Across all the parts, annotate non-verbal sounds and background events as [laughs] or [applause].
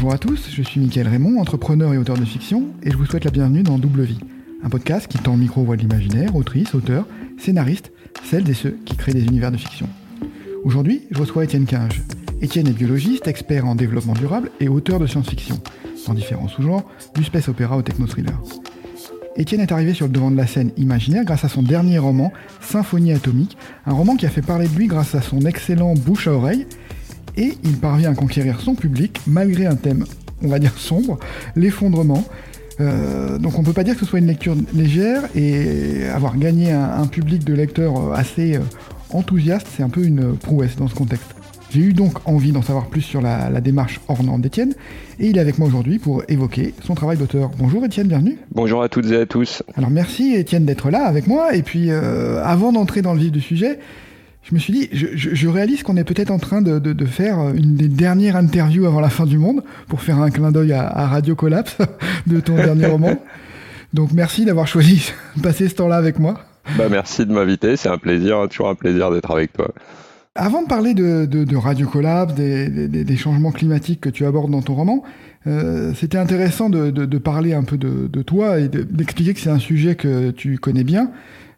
Bonjour à tous, je suis Mickaël Raymond, entrepreneur et auteur de fiction, et je vous souhaite la bienvenue dans Double Vie, un podcast qui tend micro voix de l'imaginaire, autrice, auteur, scénariste, celles et ceux qui créent des univers de fiction. Aujourd'hui, je reçois Étienne Quinge. Étienne est biologiste, expert en développement durable et auteur de science-fiction, dans différents sous-genres, du space opéra au techno-thriller. Étienne est arrivé sur le devant de la scène imaginaire grâce à son dernier roman, Symphonie atomique, un roman qui a fait parler de lui grâce à son excellent bouche à oreille, et il parvient à conquérir son public malgré un thème, on va dire sombre, l'effondrement. Euh, donc on peut pas dire que ce soit une lecture légère et avoir gagné un, public de lecteurs assez euh, enthousiaste, c'est un peu une prouesse dans ce contexte. J'ai eu donc envie d'en savoir plus sur la, démarche ornante d'Étienne, et il est avec moi aujourd'hui pour évoquer son travail d'auteur. Bonjour Étienne, bienvenue. Bonjour à toutes et à tous. Alors merci Étienne d'être là avec moi, et puis euh, avant d'entrer dans le vif du sujet, je me suis dit, je, réalise qu'on est peut-être en train de, faire une des dernières interviews avant la fin du monde, pour faire un clin d'œil à, Radio Collapse [laughs] de ton dernier roman. Donc merci d'avoir choisi de passer ce temps-là avec moi. Bah merci de m'inviter, c'est un plaisir, toujours un plaisir d'être avec toi. Avant de parler de, Radio Collapse, des, changements climatiques que tu abordes dans ton roman, euh, c'était intéressant de, parler un peu de, toi et d'expliquer que c'est un sujet que tu connais bien.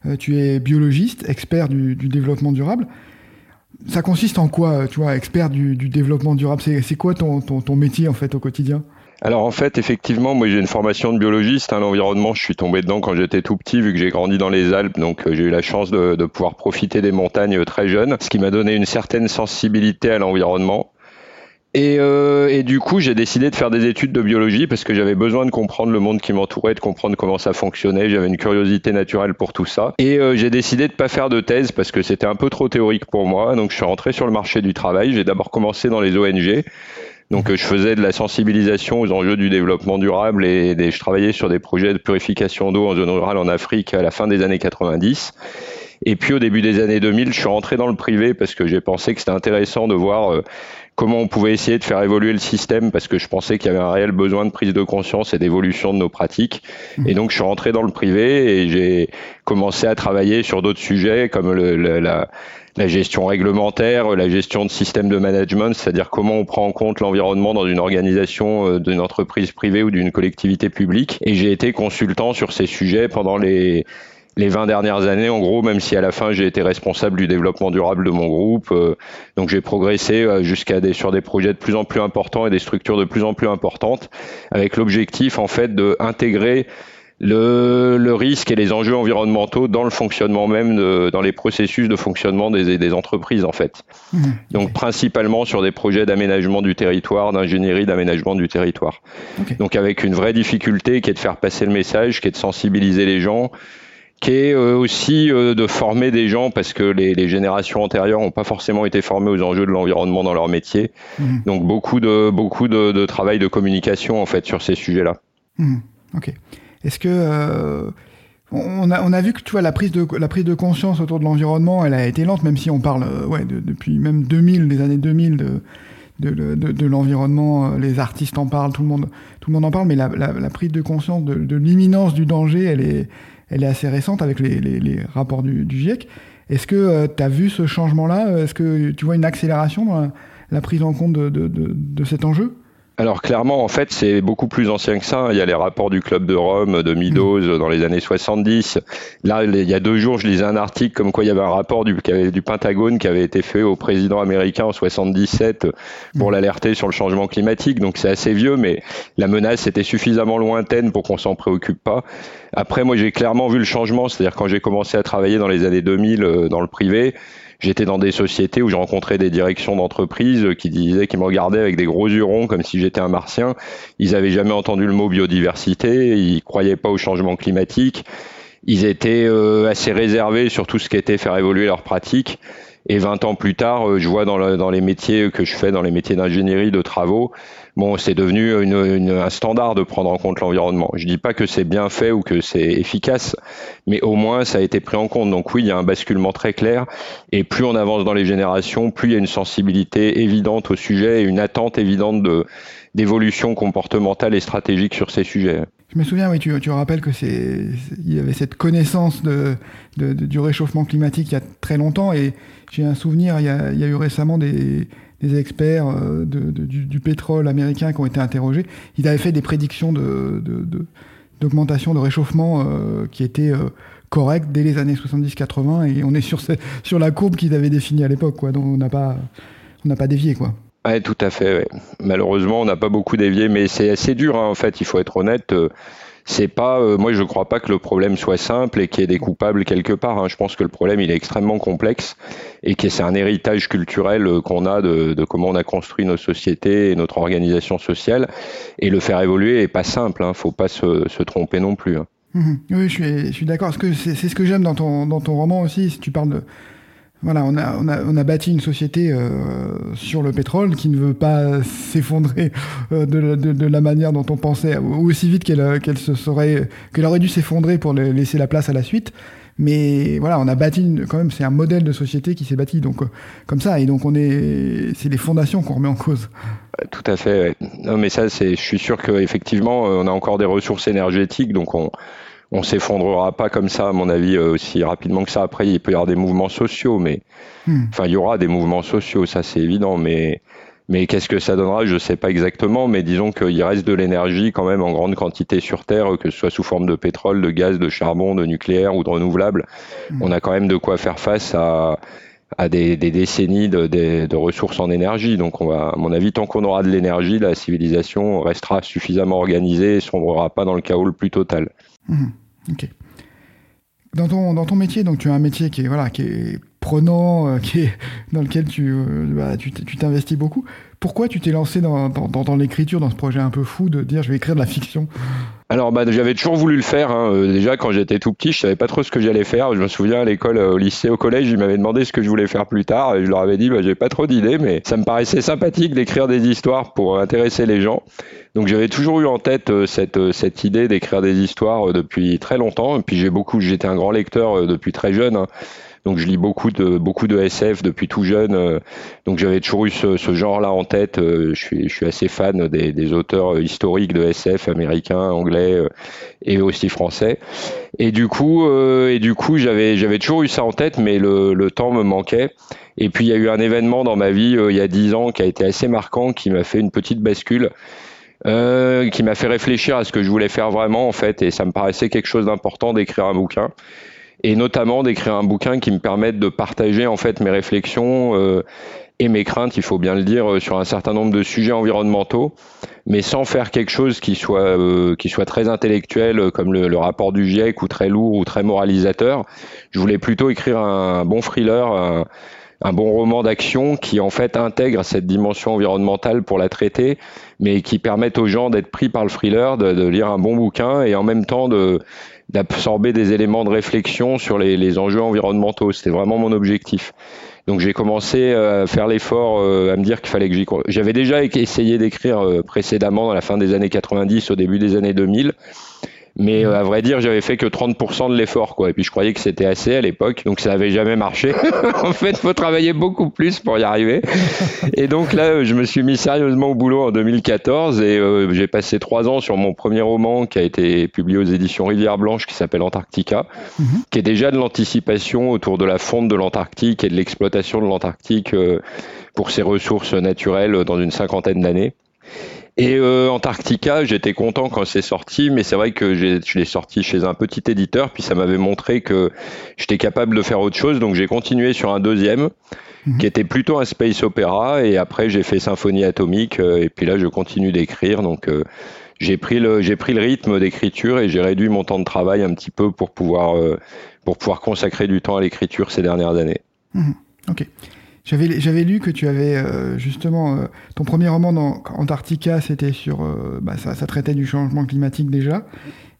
Euh, tu es biologiste, expert du, développement durable. Ça consiste en quoi, tu vois, expert du, développement durable? C'est quoi ton, métier en fait au quotidien? Alors en fait, effectivement, moi j'ai une formation de biologiste. Hein, L'environnement, je suis tombé dedans quand j'étais tout petit, vu que j'ai grandi dans les Alpes. Donc euh, j'ai eu la chance de, pouvoir profiter des montagnes euh, très jeune, ce qui m'a donné une certaine sensibilité à l'environnement. Et, euh, et, du coup, j'ai décidé de faire des études de biologie parce que j'avais besoin de comprendre le monde qui m'entourait, de comprendre comment ça fonctionnait. J'avais une curiosité naturelle pour tout ça. Et euh, j'ai décidé de pas faire de thèse parce que c'était un peu trop théorique pour moi. Donc, je suis rentré sur le marché du travail. J'ai d'abord commencé dans les ONG. Donc, je faisais de la sensibilisation aux enjeux du développement durable et je travaillais sur des projets de purification d'eau en zone rurale en Afrique à la fin des années 90. Et puis au début des années 2000, je suis rentré dans le privé parce que j'ai pensé que c'était intéressant de voir euh, comment on pouvait essayer de faire évoluer le système parce que je pensais qu'il y avait un réel besoin de prise de conscience et d'évolution de nos pratiques. Mmh. Et donc je suis rentré dans le privé et j'ai commencé à travailler sur d'autres sujets comme le, la, la gestion réglementaire, la gestion de systèmes de management, c'est-à-dire comment on prend en compte l'environnement dans une organisation euh, d'une entreprise privée ou d'une collectivité publique. Et j'ai été consultant sur ces sujets pendant les les 20 dernières années, en gros, même si à la fin j'ai été responsable du développement durable de mon groupe. Euh, donc j'ai progressé euh, jusqu'à des sur des projets de plus en plus importants et des structures de plus en plus importantes, avec l'objectif en fait de intégrer le, le, risque et les enjeux environnementaux dans le fonctionnement même, de, dans les processus de fonctionnement des, des entreprises en fait. Mmh. Donc principalement sur des projets d'aménagement du territoire, d'ingénierie d'aménagement du territoire. Donc avec une vraie difficulté qui est de faire passer le message, qui est de sensibiliser les gens, qui est euh, aussi euh, de former des gens parce que les, générations antérieures n'ont pas forcément été formées aux enjeux de l'environnement dans leur métier. Mmh. Donc beaucoup de beaucoup de, travail de communication en fait sur ces sujets-là. Mmh. Ok. Est-ce que euh, on, a, on a vu que tu vois la prise de la prise de conscience autour de l'environnement, elle a été lente, même si on parle ouais depuis même 2000, les années 2000 de de, de, l'environnement, les artistes en parlent, tout le monde, tout le monde en parle, mais la, la prise de conscience de, l'imminence du danger, elle est, elle est assez récente avec les, rapports du, GIEC. Est-ce que euh, tu as vu ce changement-là? Est-ce que tu vois une accélération dans la, prise en compte de cet enjeu? Alors clairement, en fait, c'est beaucoup plus ancien que ça. Il y a les rapports du Club de Rome, de Meadows mm. dans les années 70. Là, il y a deux jours, je lisais un article comme quoi il y avait un rapport du, du Pentagone qui avait été fait au président américain en 77 pour mm. l'alerter sur le changement climatique. Donc c'est assez vieux, mais la menace était suffisamment lointaine pour qu'on s'en préoccupe pas. Après, moi, j'ai clairement vu le changement. C'est-à-dire quand j'ai commencé à travailler dans les années 2000 euh, dans le privé, J'étais dans des sociétés où j'ai rencontré des directions d'entreprises qui disaient, qui me regardaient avec des gros yeux comme si j'étais un martien. Ils avaient jamais entendu le mot biodiversité, ils croyaient pas au changement climatique. Ils étaient euh, assez réservés sur tout ce qui était faire évoluer leurs pratiques. Et 20 ans plus tard, euh, je vois dans les métiers que je fais, dans les métiers d'ingénierie, de travaux, bon, c'est devenu un standard de prendre en compte l'environnement. Je dis pas que c'est bien fait ou que c'est efficace, mais au moins ça a été pris en compte. Donc oui, il y a un basculement très clair. Et plus on avance dans les générations, plus il y a une sensibilité évidente au sujet et une attente évidente de d'évolution comportementale et stratégique sur ces sujets. Je me souviens, oui, tu, rappelles que c'est, il y avait cette connaissance du réchauffement climatique il y a très longtemps, et j'ai un souvenir, il y a eu récemment des, des experts du, pétrole américain qui ont été interrogés, ils avaient fait des prédictions d'augmentation de, réchauffement qui étaient correctes dès les années 70-80 et on est sur, la courbe qu'ils avaient définie à l'époque. Donc on n'a pas, dévié, quoi. Ouais, tout à fait. Malheureusement, on n'a pas beaucoup dévié, mais c'est assez dur. Hein, en fait, il faut être honnête c'est pas, euh, moi je crois pas que le problème soit simple et qu'il y ait des coupables quelque part. Hein. Je pense que le problème il est extrêmement complexe et que c'est un héritage culturel euh, qu'on a de, de, comment on a construit nos sociétés et notre organisation sociale. Et le faire évoluer est pas simple. Hein. Faut pas se, se tromper non plus. Hein. Mmh oui, je suis, je suis d'accord. C'est ce que j'aime dans ton, dans ton roman aussi. Si tu parles de voilà, on a, on a, on a bâti une société euh, sur le pétrole qui ne veut pas [laughs] s'effondrer euh, de, de, de, la manière dont on pensait, aussi vite qu'elle qu'elle se serait, qu'elle aurait dû s'effondrer pour laisser la place à la suite. Mais voilà, on a bâti quand même, c'est un modèle de société qui s'est bâti donc euh, comme ça, et donc on est, c'est les fondations qu'on remet en cause. Tout à fait. Non, mais ça, c'est, je suis sûr qu'effectivement, on a encore des ressources énergétiques, donc on on s'effondrera pas comme ça, à mon avis, euh, aussi rapidement que ça. Après, il peut y avoir des mouvements sociaux, mais hmm. enfin, il y aura des mouvements sociaux, ça c'est évident, mais mais qu'est-ce que ça donnera Je sais pas exactement, mais disons qu'il reste de l'énergie quand même en grande quantité sur Terre, que ce soit sous forme de pétrole, de gaz, de charbon, de nucléaire ou de renouvelable. Hmm. On a quand même de quoi faire face à à des, décennies de, ressources en énergie. Donc, on va, à mon avis, tant qu'on aura de l'énergie, la civilisation restera suffisamment organisée et sombrera pas dans le chaos le plus total. Hmm. Ok. Dans ton, dans ton métier, donc tu as un métier qui est, voilà, qui est prenant, euh, [laughs] dans lequel tu euh, bah, tu t'investis beaucoup. Pourquoi tu t'es lancé dans, l'écriture, dans ce projet un peu fou de dire je vais écrire de la fiction? Alors bah, j'avais toujours voulu le faire. Hein. Euh, déjà quand j'étais tout petit, je savais pas trop ce que j'allais faire. Je me souviens à l'école, au lycée, au collège, ils m'avaient demandé ce que je voulais faire plus tard. Je leur avais dit, bah, j'ai pas trop d'idées, mais ça me paraissait sympathique d'écrire des histoires pour intéresser les gens. Donc j'avais toujours eu en tête euh, cette, euh, idée d'écrire des histoires euh, depuis très longtemps. Et puis j'ai beaucoup, j'étais un grand lecteur depuis très jeune. Hein. Donc je lis beaucoup de beaucoup de SF depuis tout jeune. Donc j'avais toujours eu ce, ce genre-là en tête. Je suis, je suis assez fan des, des, auteurs historiques de SF américains, anglais et aussi français. Et du coup, et du coup, j'avais j'avais toujours eu ça en tête, mais le, le temps me manquait. Et puis il y a eu un événement dans ma vie il y a dix ans qui a été assez marquant, qui m'a fait une petite bascule. Euh, qui m'a fait réfléchir à ce que je voulais faire vraiment en fait, et ça me paraissait quelque chose d'important d'écrire un bouquin, et notamment d'écrire un bouquin qui me permette de partager en fait mes réflexions euh, et mes craintes, il faut bien le dire, euh, sur un certain nombre de sujets environnementaux, mais sans faire quelque chose qui soit qui soit très intellectuel comme le, le, rapport du GIEC ou très lourd ou très moralisateur. Je voulais plutôt écrire un bon thriller. Un, un bon roman d'action qui en fait intègre cette dimension environnementale pour la traiter, mais qui permette aux gens d'être pris par le thriller, de, lire un bon bouquin et en même temps de d'absorber des éléments de réflexion sur les, les enjeux environnementaux. C'était vraiment mon objectif. Donc j'ai commencé à faire l'effort, euh, à me dire qu'il fallait que j'y... J'avais déjà essayé d'écrire euh, précédemment dans la fin des années 90, au début des années 2000. Mais euh, à vrai dire, j'avais fait que 30% de l'effort, quoi. Et puis je croyais que c'était assez à l'époque, donc ça n'avait jamais marché. [laughs] en fait, faut travailler beaucoup plus pour y arriver. Et donc là, je me suis mis sérieusement au boulot en 2014 et euh, j'ai passé trois ans sur mon premier roman qui a été publié aux éditions Rivière Blanche, qui s'appelle Antarctica, mhm. qui est déjà de l'anticipation autour de la fonte de l'Antarctique et de l'exploitation de l'Antarctique euh, pour ses ressources naturelles dans une cinquantaine d'années. Et euh, Antarctica, j'étais content quand c'est sorti, mais c'est vrai que je l'ai sorti chez un petit éditeur, puis ça m'avait montré que j'étais capable de faire autre chose, donc j'ai continué sur un deuxième, mhm. qui était plutôt un space opéra, et après j'ai fait Symphonie atomique, euh, et puis là je continue d'écrire, donc euh, j'ai pris le j'ai pris le rythme d'écriture et j'ai réduit mon temps de travail un petit peu pour pouvoir euh, pour pouvoir consacrer du temps à l'écriture ces dernières années. Mhm. Ok. J'avais, j'avais lu que tu avais euh, justement euh, ton premier roman dans Antarctica, c'était sur, euh, bah, ça, ça, traitait du changement climatique déjà,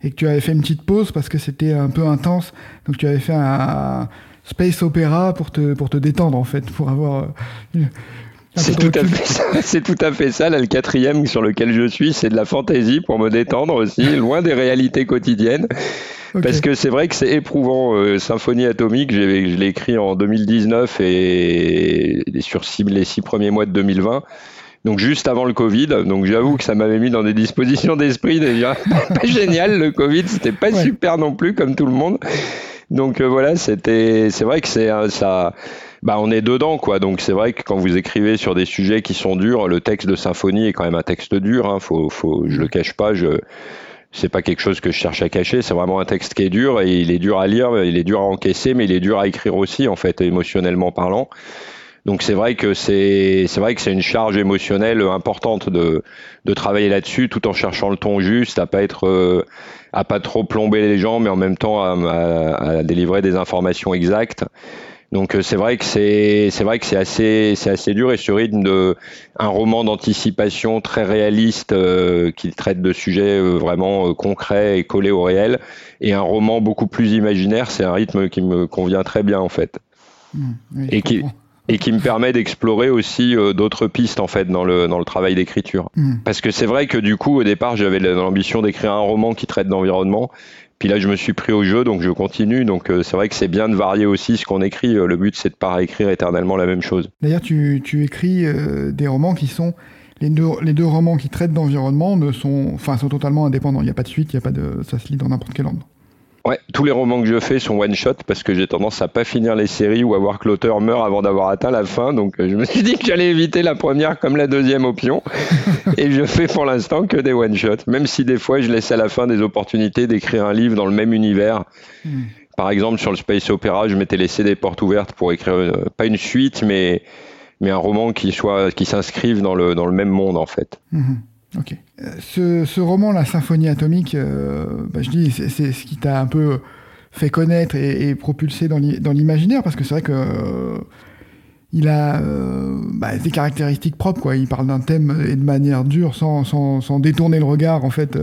et que tu avais fait une petite pause parce que c'était un peu intense. Donc tu avais fait un, space opéra pour te pour te détendre en fait, pour avoir. c'est tout, à fait ça. [laughs] c'est tout à fait ça. Là, le quatrième sur lequel je suis, c'est de la fantaisie pour me détendre aussi, loin des réalités quotidiennes. Parce que c'est vrai que c'est éprouvant. Euh, Symphonie atomique, je l'ai écrit en 2019 et, sur les six premiers mois de 2020 donc juste avant le Covid. Donc j'avoue que ça m'avait mis dans des dispositions d'esprit déjà [laughs] pas génial le Covid, c'était pas super non plus comme tout le monde. Donc voilà, c'était, c'est vrai que c'est ça. Bah, on est dedans, quoi. Donc c'est vrai que quand vous écrivez sur des sujets qui sont durs, le texte de symphonie est quand même un texte dur. Hein. Faut, faut, je le cache pas. Je, c'est pas quelque chose que je cherche à cacher. C'est vraiment un texte qui est dur et il est dur à lire, il est dur à encaisser, mais il est dur à écrire aussi, en fait, émotionnellement parlant. Donc c'est vrai que c'est c'est vrai que c'est une charge émotionnelle importante de de travailler là-dessus, tout en cherchant le ton juste, à pas être euh, à pas trop plomber les gens, mais en même temps à, à délivrer des informations exactes. Donc euh, c'est vrai que c'est c'est vrai que c'est assez c'est assez dur et ce rythme de un roman d'anticipation très réaliste euh, qui traite de sujets euh, vraiment concrets et collés au réel et un roman beaucoup plus imaginaire, c'est un rythme qui me convient très bien en fait. Mmh, et qui et qui me permet d'explorer aussi d'autres pistes en fait dans le dans le travail d'écriture. Mmh. Parce que c'est vrai que du coup au départ j'avais l'ambition d'écrire un roman qui traite d'environnement puis là, je me suis pris au jeu, donc je continue. Donc euh, c'est vrai que c'est bien de varier aussi ce qu'on écrit. Euh, le but, c'est de pas écrire éternellement la même chose. D'ailleurs, tu, écris euh, des romans qui sont les deux, les deux romans qui traitent d'environnement ne sont, enfin, sont totalement indépendants. Il n'y a pas de suite, il y a pas de, ça se lit dans n'importe quel ordre. Ouais, tous les romans que je fais sont one shot parce que j'ai tendance à pas finir les séries ou à voir que l'auteur meurt avant d'avoir atteint la fin. Donc euh, je me suis dit que j'allais éviter la première comme la deuxième option. [laughs] et je fais pour l'instant que des one shot, même si des fois je laisse à la fin des opportunités d'écrire un livre dans le même univers. Hmm. Par exemple, sur le space opéra, je m'étais laissé des portes ouvertes pour écrire euh, pas une suite, mais mais un roman qui soit qui s'inscrive dans le dans le même monde en fait. Hmm. Ok. Euh, ce, roman, La Symphonie atomique, euh, bah, je dis, c'est ce qui t'a un peu fait connaître et, propulsé dans l'imaginaire, parce que c'est vrai que euh, il a bah, des caractéristiques propres. Quoi. Il parle d'un thème et de manière dure, sans, sans, détourner le regard en fait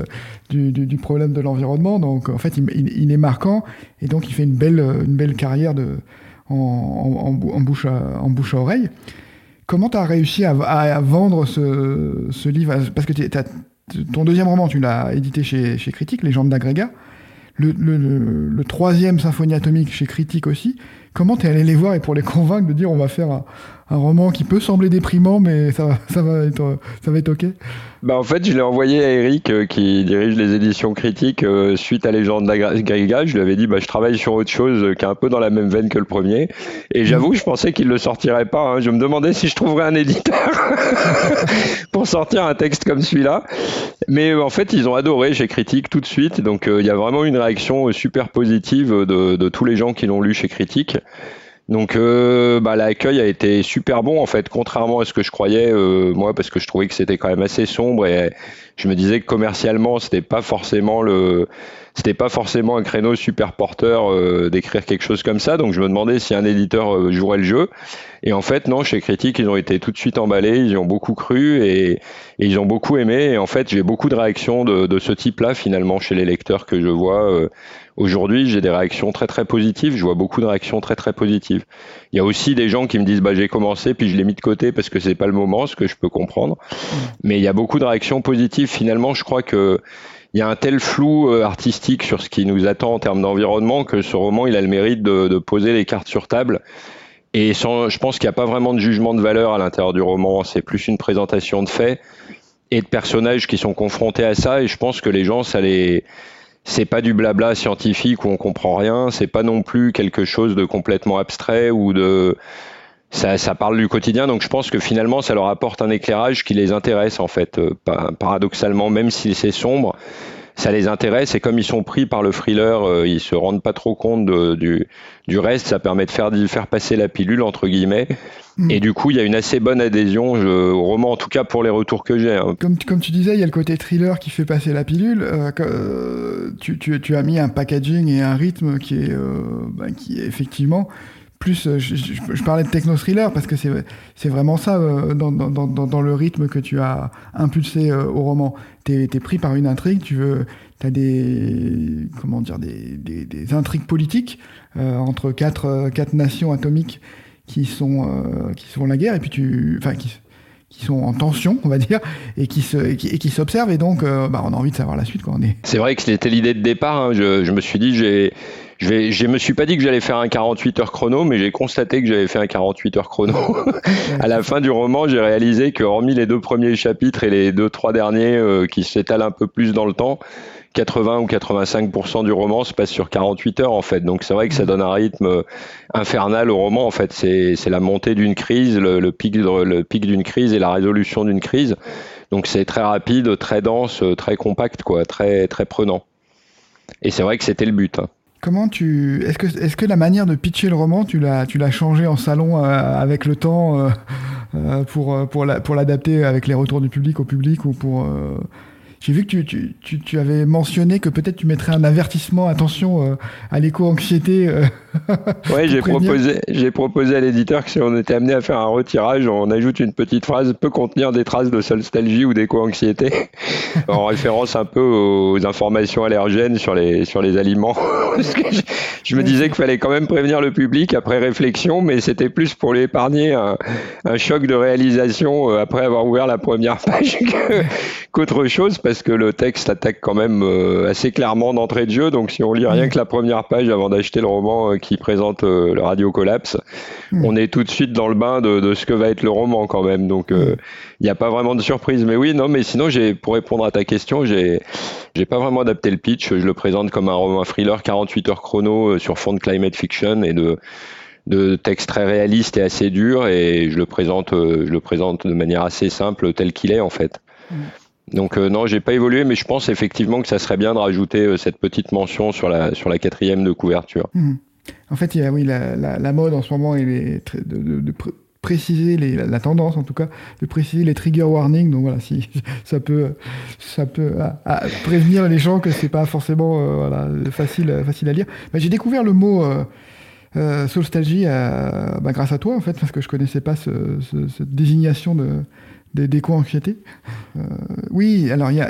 du, problème de l'environnement. Donc en fait, il, est marquant et donc il fait une belle, une belle carrière de, en, en, bouche à, en bouche à oreille. Comment tu réussi à, vendre ce, livre? Parce que ton deuxième roman, tu l'as édité chez, chez Critique, Légende d'agrégat. Le, le, troisième Symphonie atomique chez Critique aussi. Comment tu es allé les voir et pour les convaincre de dire on va faire un, un roman qui peut sembler déprimant, mais ça, ça, va, être, ça va être OK bah en fait, je l'ai envoyé à Eric euh, qui dirige les éditions critiques euh, suite à Légende d'Agriga. Je lui avais dit bah, je travaille sur autre chose euh, qui est un peu dans la même veine que le premier. Et j'avoue, je pensais qu'il le sortirait pas. Hein. Je me demandais si je trouverais un éditeur [laughs] pour sortir un texte comme celui-là. Mais en fait, ils ont adoré chez Critique tout de suite. Donc il y a vraiment une réaction super positive de, de tous les gens qui l'ont lu chez Critique. Donc euh, bah, l'accueil a été super bon en fait, contrairement à ce que je croyais euh, moi, parce que je trouvais que c'était quand même assez sombre et je me disais que commercialement c'était pas forcément le c'était pas forcément un créneau super porteur euh, d'écrire quelque chose comme ça. Donc je me demandais si un éditeur jouerait le jeu. Et en fait non, chez Critique ils ont été tout de suite emballés, ils y ont beaucoup cru et, ils ont beaucoup aimé. Et en fait j'ai beaucoup de réactions de, de ce type-là finalement chez les lecteurs que je vois Aujourd'hui, j'ai des réactions très très positives. Je vois beaucoup de réactions très très positives. Il y a aussi des gens qui me disent bah j'ai commencé puis je l'ai mis de côté parce que c'est pas le moment, ce que je peux comprendre. Mais il y a beaucoup de réactions positives. Finalement, je crois que il y a un tel flou euh, artistique sur ce qui nous attend en termes d'environnement que ce roman il a le mérite de, poser les cartes sur table. Et sans, je pense qu'il n'y a pas vraiment de jugement de valeur à l'intérieur du roman. C'est plus une présentation de faits et de personnages qui sont confrontés à ça. Et je pense que les gens, ça les c'est pas du blabla scientifique où on comprend rien, c'est pas non plus quelque chose de complètement abstrait ou de ça, ça, parle du quotidien, donc je pense que finalement ça leur apporte un éclairage qui les intéresse en fait, euh, paradoxalement, même si c'est sombre, ça les intéresse et comme ils sont pris par le thriller, euh, ils se rendent pas trop compte du, du reste, ça permet de faire, de faire passer la pilule entre guillemets. Mm. Et du coup, il y a une assez bonne adhésion au roman, en tout cas pour les retours que j'ai. Hein. Comme, comme tu disais, il y a le côté thriller qui fait passer la pilule. Euh, euh, tu, tu, tu, as mis un packaging et un rythme qui est, bah, qui est effectivement plus, euh, je, parlais de techno-thriller parce que c'est vraiment ça euh, dans, le rythme que tu as impulsé euh, au roman. Tu es, pris par une intrigue, tu veux, as des, comment dire, des, intrigues politiques entre quatre, quatre nations atomiques qui sont, qui sont la guerre et puis tu, enfin, qui, qui sont en tension, on va dire, et qui se, et qui, s'observent et donc bah, on a envie de savoir la suite quand on est. C'est vrai que c'était l'idée de départ. Hein. Je, je, me suis dit j'ai je, vais, je me suis pas dit que j'allais faire un 48 heures chrono, mais j'ai constaté que j'avais fait un 48 heures chrono. [laughs] à la fin du roman, j'ai réalisé que hormis les deux premiers chapitres et les deux trois derniers euh, qui s'étalent un peu plus dans le temps, 80 ou 85% du roman se passe sur 48 heures en fait. Donc c'est vrai que ça donne un rythme infernal au roman en fait. C'est la montée d'une crise, le, pic, le pic d'une crise et la résolution d'une crise. Donc c'est très rapide, très dense, très compact, quoi, très très prenant. Et c'est vrai que c'était le but. Hein. Comment tu est-ce que est-ce que la manière de pitcher le roman tu l'as tu l'as changé en salon euh, avec le temps euh, euh, pour pour pour l'adapter avec les retours du public au public ou pour j'ai vu que tu, tu, tu, tu, avais mentionné que peut-être tu mettrais un avertissement, attention euh, à l'éco-anxiété. Euh, [laughs] oui, j'ai proposé, j'ai proposé à l'éditeur que si on était amené à faire un retirage, on ajoute une petite phrase peut contenir des traces de nostalgie ou d'éco-anxiété, [laughs] en référence un peu aux informations allergènes sur les, sur les aliments. [laughs] je, me disais qu'il fallait quand même prévenir le public après réflexion, mais c'était plus pour lui épargner un, un choc de réalisation euh, après avoir ouvert la première page qu'autre chose parce que le texte attaque quand même euh, assez clairement d'entrée de jeu. Donc si on lit rien que la première page avant d'acheter le roman euh, qui présente euh, le radio collapse, mm. on est tout de suite dans le bain de, ce que va être le roman quand même. Donc mm. il n'y a pas vraiment de surprise. Mais oui, non, mais sinon j'ai pour répondre à ta question, j'ai j'ai pas vraiment adapté le pitch. Je le présente comme un roman thriller 48 heures chrono sur fond de climate fiction et de de texte très réaliste et assez dur et je le présente je le présente de manière assez simple tel qu'il est en fait. Donc euh, non, j'ai pas évolué, mais je pense effectivement que ça serait bien de rajouter euh, cette petite mention sur la sur la quatrième de couverture. Mmh. En fait, il y a oui la, mode en ce moment est de, de, préciser la, tendance en tout cas de préciser les trigger warnings. Donc voilà, si [laughs] ça peut ça peut prévenir les gens que c'est pas forcément euh, facile facile à lire. Bah, j'ai découvert le mot euh, Soulstalgie bah, grâce à toi en fait parce que je connaissais pas ce, ce, cette désignation de des déco-anxiété. Euh, oui, alors il y a,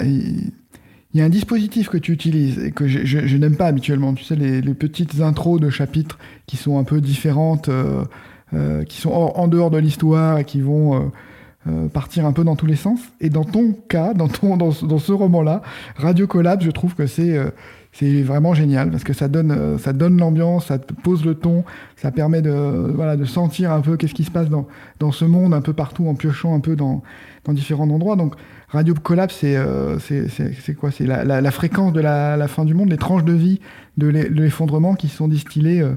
a, un dispositif que tu utilises et que je, n'aime pas habituellement. Tu sais, les, petites intros de chapitres qui sont un peu différentes, euh, euh, qui sont en, dehors de l'histoire et qui vont euh, partir un peu dans tous les sens. Et dans ton cas, dans, ton, dans, ce roman-là, Radio Collab, je trouve que c'est vraiment génial parce que ça donne, ça donne l'ambiance, ça pose le ton, ça permet de, voilà, de sentir un peu qu'est-ce qui se passe dans, dans ce monde un peu partout en piochant un peu dans, dans différents endroits. Donc Radio Collapse, c'est euh, quoi? C'est la, la, fréquence de la, fin du monde, les tranches de vie de l'effondrement qui sont distillées euh,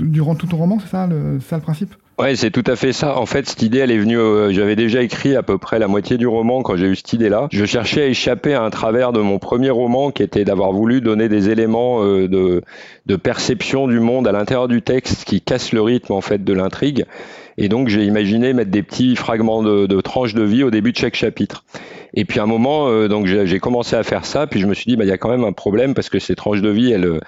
durant tout ton roman, c'est ça, le, principe? Ouais, c'est tout à fait ça. En fait, cette idée, elle est venue. Euh, j'avais déjà écrit à peu près la moitié du roman quand j'ai eu cette idée-là. Je cherchais à échapper à un travers de mon premier roman, qui était d'avoir voulu donner des éléments de, de perception du monde à l'intérieur du texte qui cassent le rythme en fait de l'intrigue. Et donc, j'ai imaginé mettre des petits fragments de, de tranches de vie au début de chaque chapitre. Et puis à un moment, euh, donc j'ai commencé à faire ça, puis je me suis dit, bah il y a quand même un problème parce que ces tranches de vie, elles,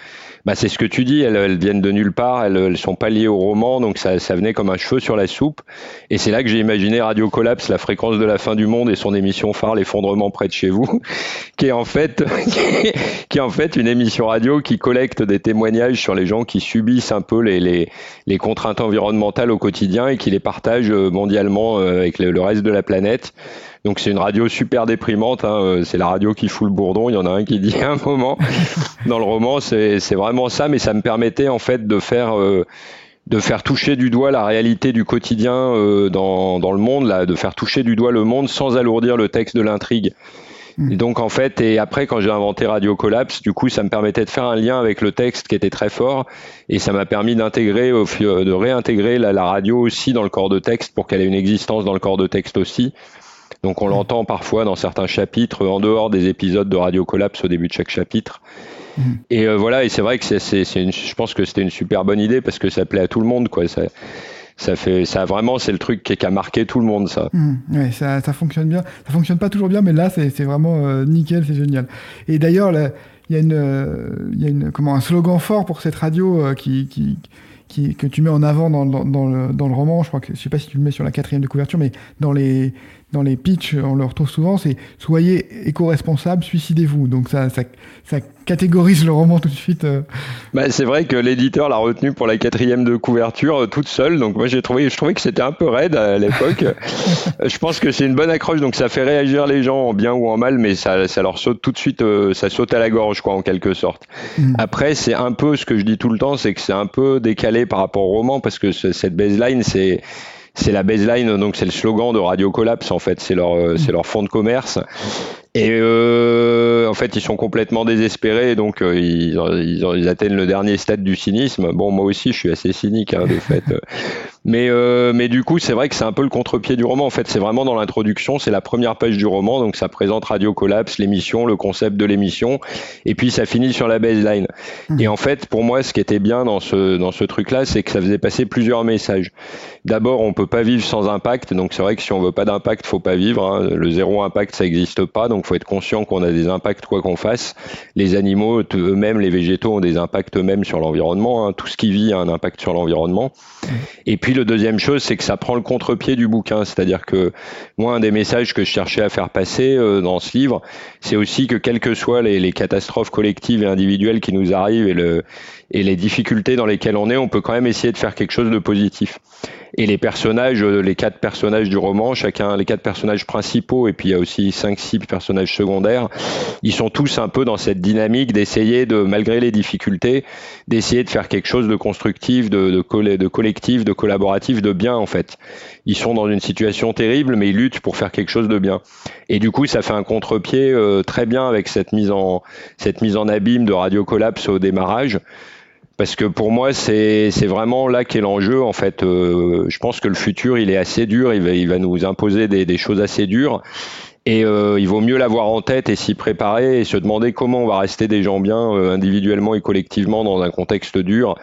bah, c'est ce que tu dis, elles, viennent de nulle part, elles, sont pas liées au roman, donc ça, ça venait comme un cheveu sur la soupe. Et c'est là que j'ai imaginé Radio Collapse, la fréquence de la fin du monde et son émission phare, l'effondrement près de chez vous, [laughs] qui est en fait, [laughs] est une émission radio qui collecte des témoignages sur les gens qui subissent un peu les contraintes environnementales au quotidien et qui les partagent euh, mondialement euh, avec le reste de la planète. Donc c'est une radio super déprimante. Hein. Euh, c'est la radio qui fout le bourdon. Il y en a un qui [laughs] dit à un moment dans le roman. C'est vraiment ça, mais ça me permettait en fait de faire euh, de faire toucher du doigt la réalité du quotidien euh, dans, dans le monde, là, de faire toucher du doigt le monde sans alourdir le texte de l'intrigue. Hmm. Et donc en fait, et après quand j'ai inventé Radio Collapse, du coup ça me permettait de faire un lien avec le texte qui était très fort, et ça m'a permis d'intégrer, de réintégrer la, la, radio aussi dans le corps de texte pour qu'elle ait une existence dans le corps de texte aussi. Donc on l'entend parfois dans certains chapitres, en dehors des épisodes de Radio Collapse au début de chaque chapitre. Mm. Et euh, voilà, et c'est vrai que c'est, je pense que c'était une super bonne idée parce que ça plaît à tout le monde, quoi. Ça, ça fait, ça vraiment, c'est le truc qui, a marqué tout le monde, ça. Mm. ouais, ça, ça, fonctionne bien. Ça fonctionne pas toujours bien, mais là, c'est, vraiment euh, nickel, c'est génial. Et d'ailleurs, il y a une, euh, il y a une, comment, un slogan fort pour cette radio qui, qui qui, que tu mets en avant dans, dans, dans, le, dans, le, roman, je crois que je sais pas si tu le mets sur la quatrième de couverture, mais dans les dans les pitchs, on le retrouve souvent, c'est soyez éco-responsable, suicidez-vous. Donc ça, ça, ça, catégorise le roman tout de suite. Euh. Bah, c'est vrai que l'éditeur l'a retenu pour la quatrième de couverture euh, toute seule. Donc moi j'ai trouvé, je trouvais que c'était un peu raide à l'époque. [laughs] je pense que c'est une bonne accroche, donc ça fait réagir les gens en bien ou en mal, mais ça, ça leur saute tout de suite, euh, ça saute à la gorge quoi en quelque sorte. Mm. Après c'est un peu ce que je dis tout le temps, c'est que c'est un peu décalé par rapport au roman parce que cette baseline c'est c'est la baseline, donc c'est le slogan de Radio Collapse en fait, c'est leur, euh, c'est leur fond de commerce. Et euh, en fait ils sont complètement désespérés, donc ils, ils, atteignent le dernier stade du cynisme. Bon, moi aussi je suis assez cynique hein, de [laughs] fait. Mais, euh, mais du coup, c'est vrai que c'est un peu le contre-pied du roman. En fait, c'est vraiment dans l'introduction, c'est la première page du roman, donc ça présente Radio Collapse, l'émission, le concept de l'émission, et puis ça finit sur la baseline. Mmh. Et en fait, pour moi, ce qui était bien dans ce, dans ce truc-là, c'est que ça faisait passer plusieurs messages. D'abord, on peut pas vivre sans impact, donc c'est vrai que si on veut pas d'impact, faut pas vivre. Hein. Le zéro impact, ça n'existe pas, donc faut être conscient qu'on a des impacts quoi qu'on fasse. Les animaux eux-mêmes, les végétaux ont des impacts eux-mêmes sur l'environnement. Hein. Tout ce qui vit a un impact sur l'environnement. Mmh. Et puis le deuxième chose, c'est que ça prend le contre-pied du bouquin. C'est-à-dire que moi, un des messages que je cherchais à faire passer euh, dans ce livre, c'est aussi que quelles que soient les, les, catastrophes collectives et individuelles qui nous arrivent et, le, et les difficultés dans lesquelles on est, on peut quand même essayer de faire quelque chose de positif. Et les personnages, euh, les quatre personnages du roman, chacun, les quatre personnages principaux, et puis il y a aussi cinq, six personnages secondaires, ils sont tous un peu dans cette dynamique d'essayer de, malgré les difficultés, d'essayer de faire quelque chose de constructif, de, de, de collectif, de collaboratif, de bien en fait. Ils sont dans une situation terrible, mais ils luttent pour faire quelque chose de bien. Et du coup, ça fait un contre-pied euh, très bien avec cette mise en cette mise en abîme de Radio Collapse au démarrage parce que pour moi c'est vraiment là qu'est l'enjeu en fait. Euh, je pense que le futur il est assez dur, il va, il va nous imposer des, des choses assez dures et euh, il vaut mieux l'avoir en tête et s'y préparer et se demander comment on va rester des gens bien euh, individuellement et collectivement dans un contexte dur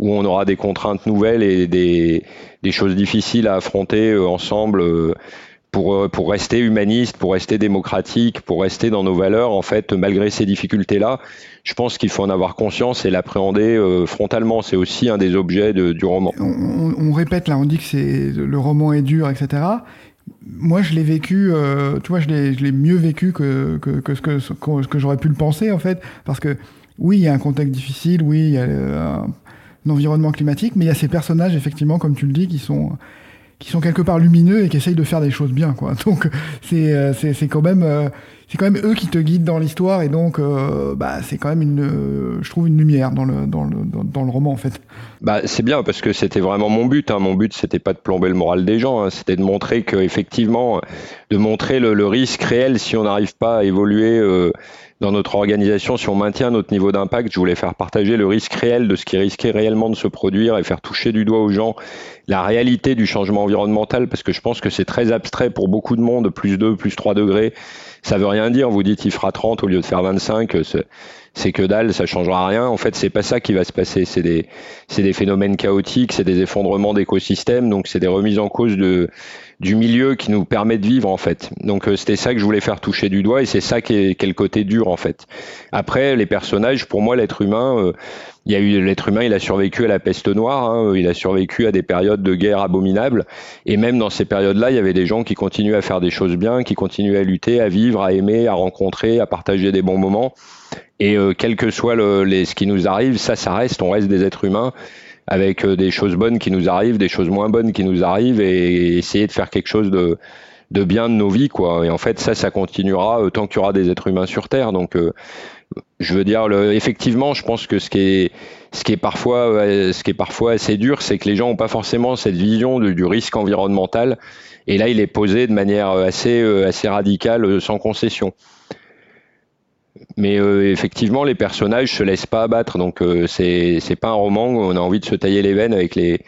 où on aura des contraintes nouvelles et des, des choses difficiles à affronter ensemble pour, pour rester humaniste, pour rester démocratique, pour rester dans nos valeurs en fait malgré ces difficultés là je pense qu'il faut en avoir conscience et l'appréhender euh, frontalement. C'est aussi un des objets du roman. On, répète là, on dit que c'est le roman est dur, etc. Moi, je l'ai vécu, euh, tu vois, je l'ai mieux vécu que, que, ce que, que j'aurais pu le penser, en fait. Parce que, oui, il y a un contexte difficile, oui, il y a euh, un, environnement climatique, mais il y a ces personnages, effectivement, comme tu le dis, qui sont, qui sont quelque part lumineux et qui essayent de faire des choses bien, quoi. [laughs] Donc, c'est c'est quand même c'est quand même eux qui te guident dans l'histoire et donc euh, bah, c'est quand même une, je trouve une lumière dans le, dans le, dans, le roman en fait. Bah, c'est bien parce que c'était vraiment mon but. Hein. Mon but c'était pas de plomber le moral des gens, hein. c'était de montrer que effectivement, de montrer le, le risque réel si on n'arrive pas à évoluer. Euh, dans notre organisation, si on maintient notre niveau d'impact, je voulais faire partager le risque réel de ce qui risquait réellement de se produire et faire toucher du doigt aux gens la réalité du changement environnemental, parce que je pense que c'est très abstrait pour beaucoup de monde, plus 2, plus 3 degrés ça veut rien dire. Vous dites il fera 30 au lieu de faire 25, c'est que dalle, ça changera rien. En fait, c'est pas ça qui va se passer. C'est des, des phénomènes chaotiques, c'est des effondrements d'écosystèmes, donc c'est des remises en cause de, du milieu qui nous permet de vivre en fait. Donc euh, c'était ça que je voulais faire toucher du doigt et c'est ça qui est, qui est, le côté dur en fait. Après, les personnages, pour moi, l'être humain. Euh, il y a eu l'être humain, il a survécu à la peste noire, hein, il a survécu à des périodes de guerre abominables, et même dans ces périodes-là, il y avait des gens qui continuaient à faire des choses bien, qui continuaient à lutter, à vivre, à aimer, à rencontrer, à partager des bons moments. Et euh, quel que soit le, les, ce qui nous arrive, ça, ça reste, on reste des êtres humains avec euh, des choses bonnes qui nous arrivent, des choses moins bonnes qui nous arrivent, et essayer de faire quelque chose de de bien de nos vies quoi et en fait ça ça continuera euh, tant qu'il y aura des êtres humains sur terre donc je veux dire, le, effectivement, je pense que ce qui est, ce qui est parfois, euh, ce qui est parfois assez dur, c'est que les gens n'ont pas forcément cette vision du, risque environnemental. Et là, il est posé de manière assez, euh, assez radicale, euh, sans concession. Mais effectivement, les personnages se laissent pas abattre, donc c'est c'est pas un roman où on a envie de se tailler les veines avec les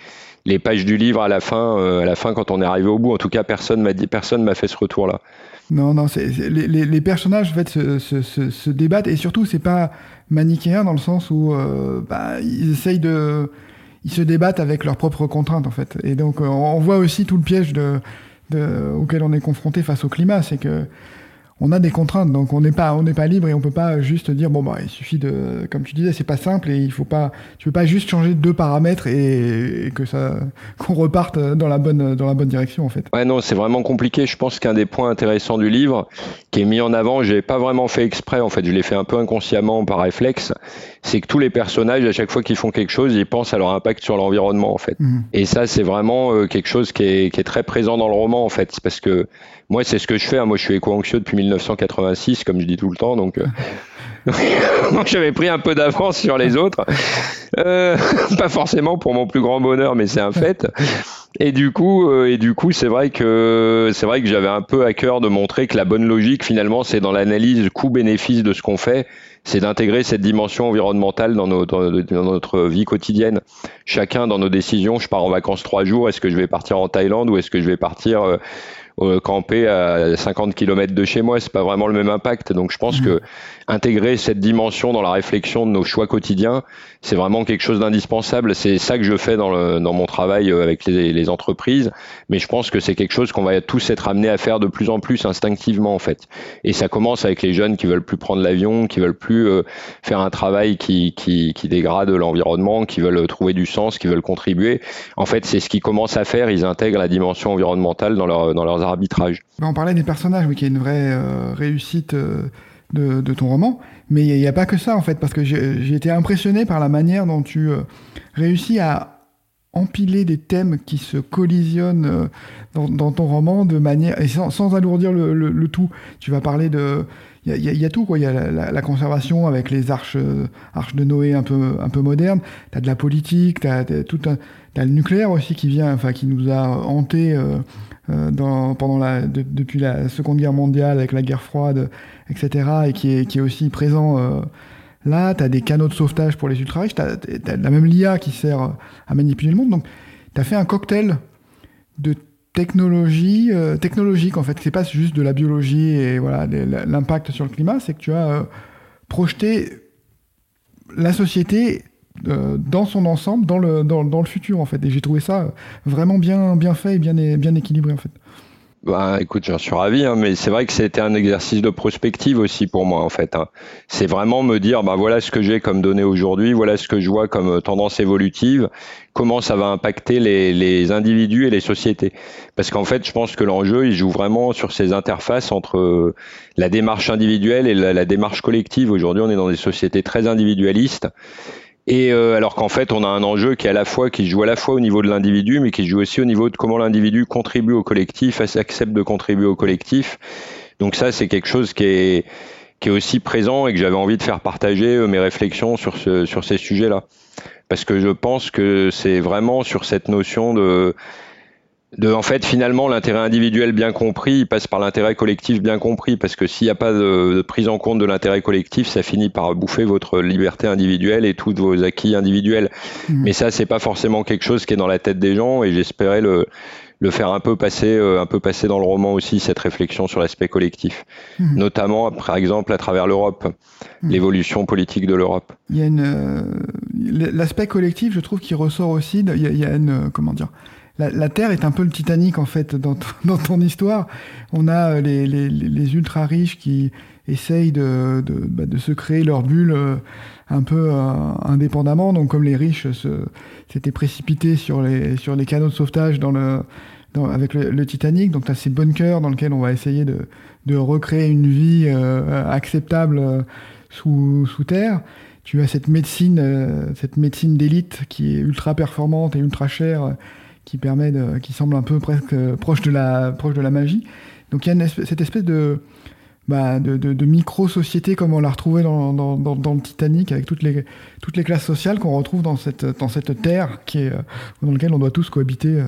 les pages du livre à la fin, à la fin quand on est arrivé au bout. En tout cas, personne m'a dit, personne m'a fait ce retour-là. Non, non, les, les, personnages en fait, se, se, se, débattent et surtout c'est pas manichéen dans le sens où euh, bah, ils essayent de, ils se débattent avec leurs propres contraintes en fait. Et donc euh, on voit aussi tout le piège de, de, auquel on est confronté face au climat, c'est que on a des contraintes, donc on n'est pas, on n'est pas libre et on peut pas juste dire bon bah il suffit de, comme tu disais, c'est pas simple et il faut pas, tu peux pas juste changer deux paramètres et, que ça, [laughs] qu'on reparte dans la bonne, dans la bonne direction en fait. Ouais non, c'est vraiment compliqué. Je pense qu'un des points intéressants du livre, qui est mis en avant, j'ai pas vraiment fait exprès en fait, je l'ai fait un peu inconsciemment par réflexe, c'est que tous les personnages à chaque fois qu'ils font quelque chose, ils pensent à leur impact sur l'environnement en fait. Mmh. Et ça c'est vraiment euh, quelque chose qui est, qui est très présent dans le roman en fait, parce que moi, c'est ce que je fais. Hein. Moi, je suis éco-anxieux depuis 1986, comme je dis tout le temps. Donc, euh, [laughs] j'avais pris un peu d'avance sur les autres. Euh, [laughs] pas forcément pour mon plus grand bonheur, mais c'est un fait. Et du coup, euh, et du coup, c'est vrai que c'est vrai que j'avais un peu à cœur de montrer que la bonne logique, finalement, c'est dans l'analyse coût-bénéfice de ce qu'on fait, c'est d'intégrer cette dimension environnementale dans, nos, dans, notre vie quotidienne. Chacun dans nos décisions, je pars en vacances trois jours, est-ce que je vais partir en Thaïlande ou est-ce que je vais partir euh, camper à 50 km de chez moi, c'est pas vraiment le même impact. Donc je pense mmh. que intégrer cette dimension dans la réflexion de nos choix quotidiens, c'est vraiment quelque chose d'indispensable. C'est ça que je fais dans, le, dans mon travail euh, avec les, les entreprises, mais je pense que c'est quelque chose qu'on va tous être amenés à faire de plus en plus instinctivement en fait. Et ça commence avec les jeunes qui veulent plus prendre l'avion, qui veulent plus euh, faire un travail qui, qui, qui dégrade l'environnement, qui veulent trouver du sens, qui veulent contribuer. En fait, c'est ce qu'ils commencent à faire. Ils intègrent la dimension environnementale dans, leur, dans leurs arbitrages. On parlait des personnages, oui, qui est une vraie euh, réussite de, ton roman. Mais il n'y a, pas que ça, en fait, parce que j'ai été impressionné par la manière dont tu euh, réussis à empiler des thèmes qui se collisionnent euh, dans, ton roman de manière et sans, alourdir le, tout. Tu vas parler de il y, a, tout quoi. Il y a la, conservation avec les arches euh, arches de Noé un peu un peu modernes. T'as de la politique, t'as tout un as le nucléaire aussi qui vient, enfin qui nous a hanté euh, dans, pendant depuis la Seconde Guerre mondiale avec la guerre froide, etc., et qui est, aussi présent euh, là. Tu as des canaux de sauvetage pour les ultra-riches, tu as, la même l'IA qui sert à manipuler le monde. Donc, tu as fait un cocktail de technologie euh, technologique, en fait. C'est pas juste de la biologie et voilà l'impact sur le climat, c'est que tu as projeté la société euh, dans son ensemble, dans le, dans, le futur, en fait. Et j'ai trouvé ça vraiment bien, bien fait et bien, bien équilibré, en fait. Bah, écoute, j'en suis ravi, hein, mais c'est vrai que c'était un exercice de prospective aussi pour moi, en fait. Hein. C'est vraiment me dire, bah voilà ce que j'ai comme données aujourd'hui, voilà ce que je vois comme tendance évolutive, comment ça va impacter les, les individus et les sociétés. Parce qu'en fait, je pense que l'enjeu, il joue vraiment sur ces interfaces entre la démarche individuelle et la démarche collective. Aujourd'hui, on est dans des sociétés très individualistes. Et euh, alors qu'en fait, on a un enjeu qui est à la fois qui joue à la fois au niveau de l'individu, mais qui joue aussi au niveau de comment l'individu contribue au collectif, accepte de contribuer au collectif. Donc ça, c'est quelque chose qui est qui est aussi présent et que j'avais envie de faire partager euh, mes réflexions sur ce sur ces sujets-là, parce que je pense que c'est vraiment sur cette notion de de, en fait, finalement, l'intérêt individuel bien compris il passe par l'intérêt collectif bien compris, parce que s'il n'y a pas de, prise en compte de l'intérêt collectif, ça finit par bouffer votre liberté individuelle et tous vos acquis individuels. Mmh. Mais ça, c'est pas forcément quelque chose qui est dans la tête des gens, et j'espérais le, le faire un peu passer, euh, un peu passer dans le roman aussi cette réflexion sur l'aspect collectif, mmh. notamment par exemple à travers l'Europe, mmh. l'évolution politique de l'Europe. Il y a une euh, l'aspect collectif, je trouve, qui ressort aussi. Il y, a, il y a une euh, comment dire la, Terre est un peu le Titanic en fait dans, dans ton histoire. On a euh, les, les, les, ultra riches qui essayent de, de, bah, de, se créer leur bulle euh, un peu euh, indépendamment. Donc comme les riches s'étaient précipités sur les, sur les canaux de sauvetage dans le, dans, avec le, Titanic, donc tu as ces bunkers dans lesquels on va essayer de, de recréer une vie acceptable sous, sous terre tu as cette médecine, cette médecine d'élite qui est ultra performante et ultra chère, qui permet de, qui semble un peu presque proche de la, proche de la magie. Donc il y a cette espèce de, bah, de, de, micro-société comme on l'a retrouvé dans, dans, dans, le Titanic, avec toutes les, toutes les classes sociales qu'on retrouve dans cette, dans cette terre qui est, euh, dans laquelle on doit tous cohabiter euh,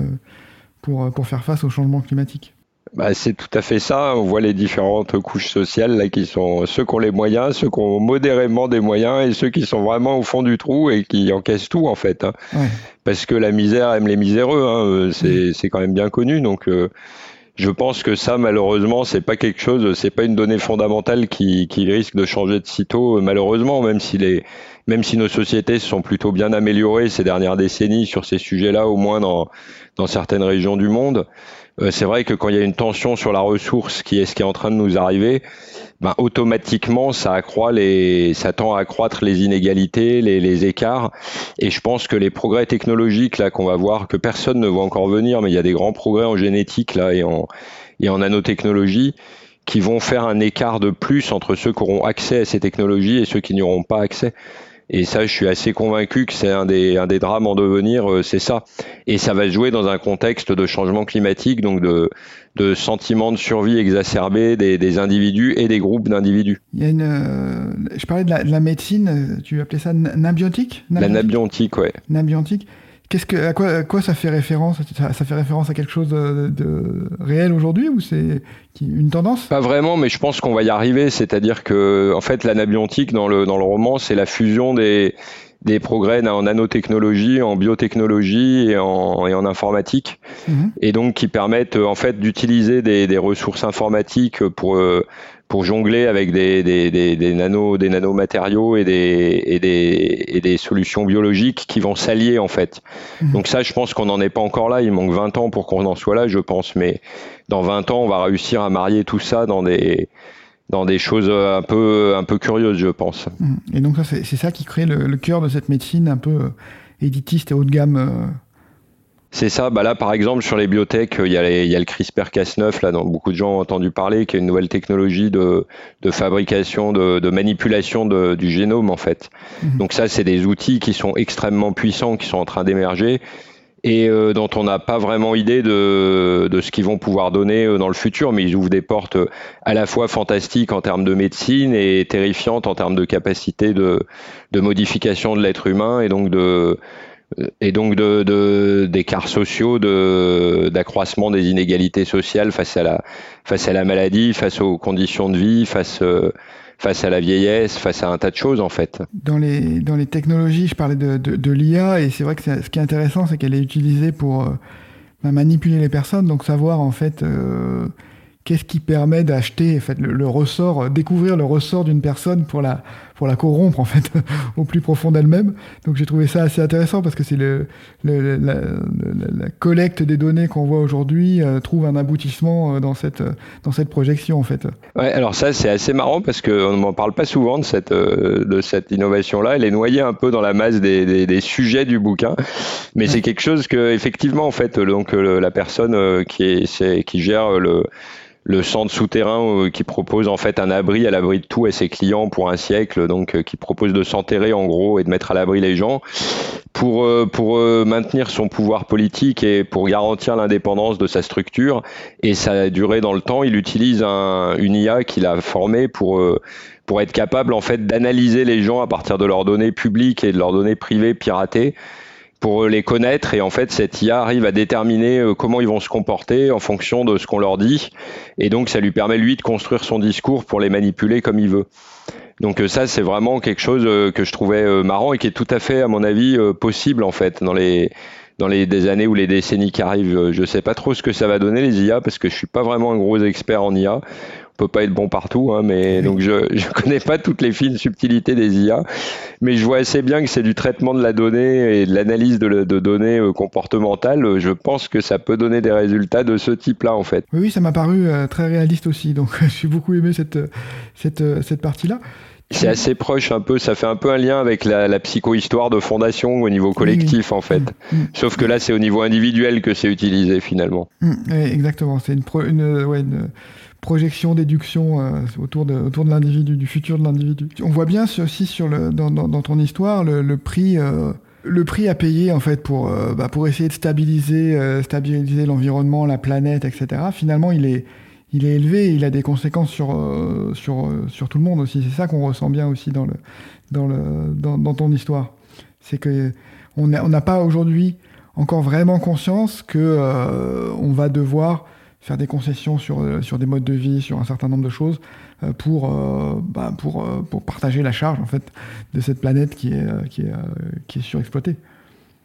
pour, pour faire face au changement climatique. Bah, c'est tout à fait ça. On voit les différentes couches sociales là, qui sont ceux qui ont les moyens, ceux qui ont modérément des moyens et ceux qui sont vraiment au fond du trou et qui encaissent tout en fait. Hein. Parce que la misère aime les miséreux, hein. c'est, c'est quand même bien connu. Donc euh, je pense que ça, malheureusement, c'est pas quelque chose, c'est pas une donnée fondamentale qui, qui risque de changer de sitôt, malheureusement, même si les, même si nos sociétés se sont plutôt bien améliorées ces dernières décennies sur ces sujets-là, au moins dans, dans certaines régions du monde. Euh, c'est vrai que quand il y a une tension sur la ressource qui est ce qui est en train de nous arriver, ben, automatiquement ça accroît les, ça tend à accroître les inégalités, les, les écarts. Et je pense que les progrès technologiques là qu'on va voir, que personne ne voit encore venir, mais il y a des grands progrès en génétique là et en et en nanotechnologie qui vont faire un écart de plus entre ceux qui auront accès à ces technologies et ceux qui n'y auront pas accès. Et ça, je suis assez convaincu que c'est un des, un des drames en devenir, euh, c'est ça. Et ça va se jouer dans un contexte de changement climatique, donc de, de sentiments de survie exacerbés des, des individus et des groupes d'individus. Il y a une, euh, je parlais de la, de la, médecine, tu appelais ça nabiotique La nabiontique, ouais. Nabiontique. Qu'est-ce que, à quoi, quoi ça fait référence ça, fait référence à quelque chose de, réel aujourd'hui ou c'est une tendance? Pas vraiment, mais je pense qu'on va y arriver. C'est-à-dire que, en fait, l'anabiontique dans le, dans le roman, c'est la fusion des, des progrès en nanotechnologie, en biotechnologie et en, et en informatique, mhm. et donc qui permettent en fait d'utiliser des, des, ressources informatiques pour euh, pour jongler avec des, des, des, des, nano, des nanomatériaux et des, et des, et des solutions biologiques qui vont s'allier en fait. Mhm. Donc ça, je pense qu'on n'en est pas encore là. Il manque 20 ans pour qu'on en soit là, je pense. Mais dans 20 ans, on va réussir à marier tout ça dans des, dans des choses un peu, un peu curieuses, je pense. Mhm. Et donc c'est ça qui crée le, le, cœur de cette médecine un peu euh, éditiste et haut de gamme euh, c'est ça. Bah là, par exemple, sur les biotech, il y a, il y a le CRISPR-Cas9, là, dont beaucoup de gens ont entendu parler, qui est une nouvelle technologie de, de fabrication, de, de manipulation de, du génome, en fait. Mhm. Donc ça, c'est des outils qui sont extrêmement puissants, qui sont en train d'émerger et euh, dont on n'a pas vraiment idée de, de ce qu'ils vont pouvoir donner euh, dans le futur, mais ils ouvrent des portes euh, à la fois fantastiques en termes de médecine et terrifiantes en termes de capacité de, de modification de l'être humain et donc de et donc de, d'écarts sociaux, de, d'accroissement des inégalités sociales face à la face à la maladie, face aux conditions de vie, face euh, face à la vieillesse, face à un tas de choses en fait. Dans les dans les technologies, je parlais de, de, l'IA et c'est vrai que ce qui est intéressant, c'est qu'elle est utilisée pour euh, bah, manipuler les personnes, donc savoir en fait euh, qu'est-ce qui permet d'acheter en fait, le, ressort, découvrir le ressort d'une personne pour la, pour la corrompre en fait [laughs] au plus profond d'elle-même. Donc j'ai trouvé ça assez intéressant parce que c'est le, la, la, collecte des données qu'on voit aujourd'hui euh, trouve un aboutissement euh, dans cette, dans cette projection en fait. Ouais, alors ça c'est assez marrant parce qu'on ne m'en parle pas souvent de cette, euh, de cette innovation-là. Elle est noyée un peu dans la masse des, des, des sujets du bouquin, mais c'est quelque chose que effectivement en fait donc la personne qui, est, qui gère le le centre souterrain euh, qui propose en fait un abri à l'abri de tout à ses clients pour un siècle, donc euh, qui propose de s'enterrer en gros et de mettre à l'abri les gens pour euh, pour maintenir son pouvoir politique et pour garantir l'indépendance de sa structure. Et sa durée dans le temps, il utilise un, une IA qu'il a formée pour pour être capable en fait d'analyser les gens à partir de leurs données publiques et de leurs données privées piratées pour les connaître et en fait cette IA arrive à déterminer euh, comment ils vont se comporter en fonction de ce qu'on leur dit et donc ça lui permet lui de construire son discours pour les manipuler comme il veut. Donc euh, ça c'est vraiment quelque chose euh, que je trouvais marrant et qui est tout à fait à mon avis possible en fait dans les dans les des années ou les décennies qui arrivent. Je sais pas trop ce que ça va donner les IA parce que je suis pas vraiment un gros expert en IA peut pas être bon partout, hein, mais donc je ne connais pas toutes les fines subtilités des IA, mais je vois assez bien que c'est du traitement de la donnée et de l'analyse de, de, données euh, comportementales. Je pense que ça peut donner des résultats de ce type-là, en fait. Oui, ça m'a paru euh, très réaliste aussi, donc [laughs] j'ai beaucoup aimé cette, cette, cette partie-là. C'est assez proche un peu, ça fait un peu un lien avec la, la psychohistoire de fondation au niveau collectif en fait. Mm, mm. Sauf que là c'est au niveau individuel que c'est utilisé finalement. Mm, exactement, c'est une, une, ouais, une, projection, déduction euh, autour de, autour de l'individu, du futur de l'individu. On voit bien aussi sur le, dans, dans, ton histoire le, le prix. Euh, le prix à payer en fait pour, euh, bah, pour essayer de stabiliser, stabiliser l'environnement, la planète, etc. Finalement, il est, il est élevé, il a des conséquences sur, sur, sur tout le monde aussi. C'est ça qu'on ressent bien aussi dans, le, dans, le, dans, ton histoire. C'est que on n'a pas aujourd'hui encore vraiment conscience que on va devoir faire des concessions sur, euh, sur des modes de vie, sur un certain nombre de choses, euh, pour, euh, bah, pour, pour partager la charge en fait, de cette planète qui est, qui est, qui est surexploitée.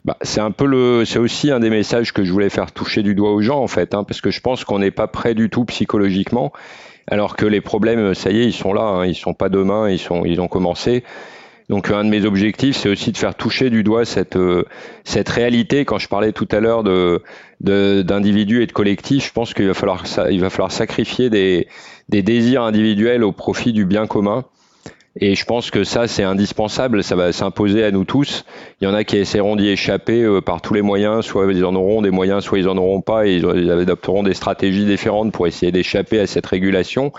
Bah, c'est un peu le, c'est aussi un des messages que je voulais faire toucher du doigt aux gens en fait, hein, parce que je pense qu'on n'est pas prêt du tout psychologiquement, alors que les problèmes, ça y est, ils sont là, hein, ils sont pas demain, ils sont, ils ont commencé. Donc un de mes objectifs, c'est aussi de faire toucher du doigt cette cette réalité. Quand je parlais tout à l'heure de d'individus et de collectifs, je pense qu'il va falloir il va falloir sacrifier des désirs individuels au profit du bien commun. Et je pense que ça, c'est indispensable, ça va s'imposer à nous tous. Il y en a qui essaieront d'y échapper euh, par tous les moyens, soit ils en auront des moyens, soit ils en auront pas, et ils adopteront des stratégies différentes pour essayer d'échapper à cette régulation.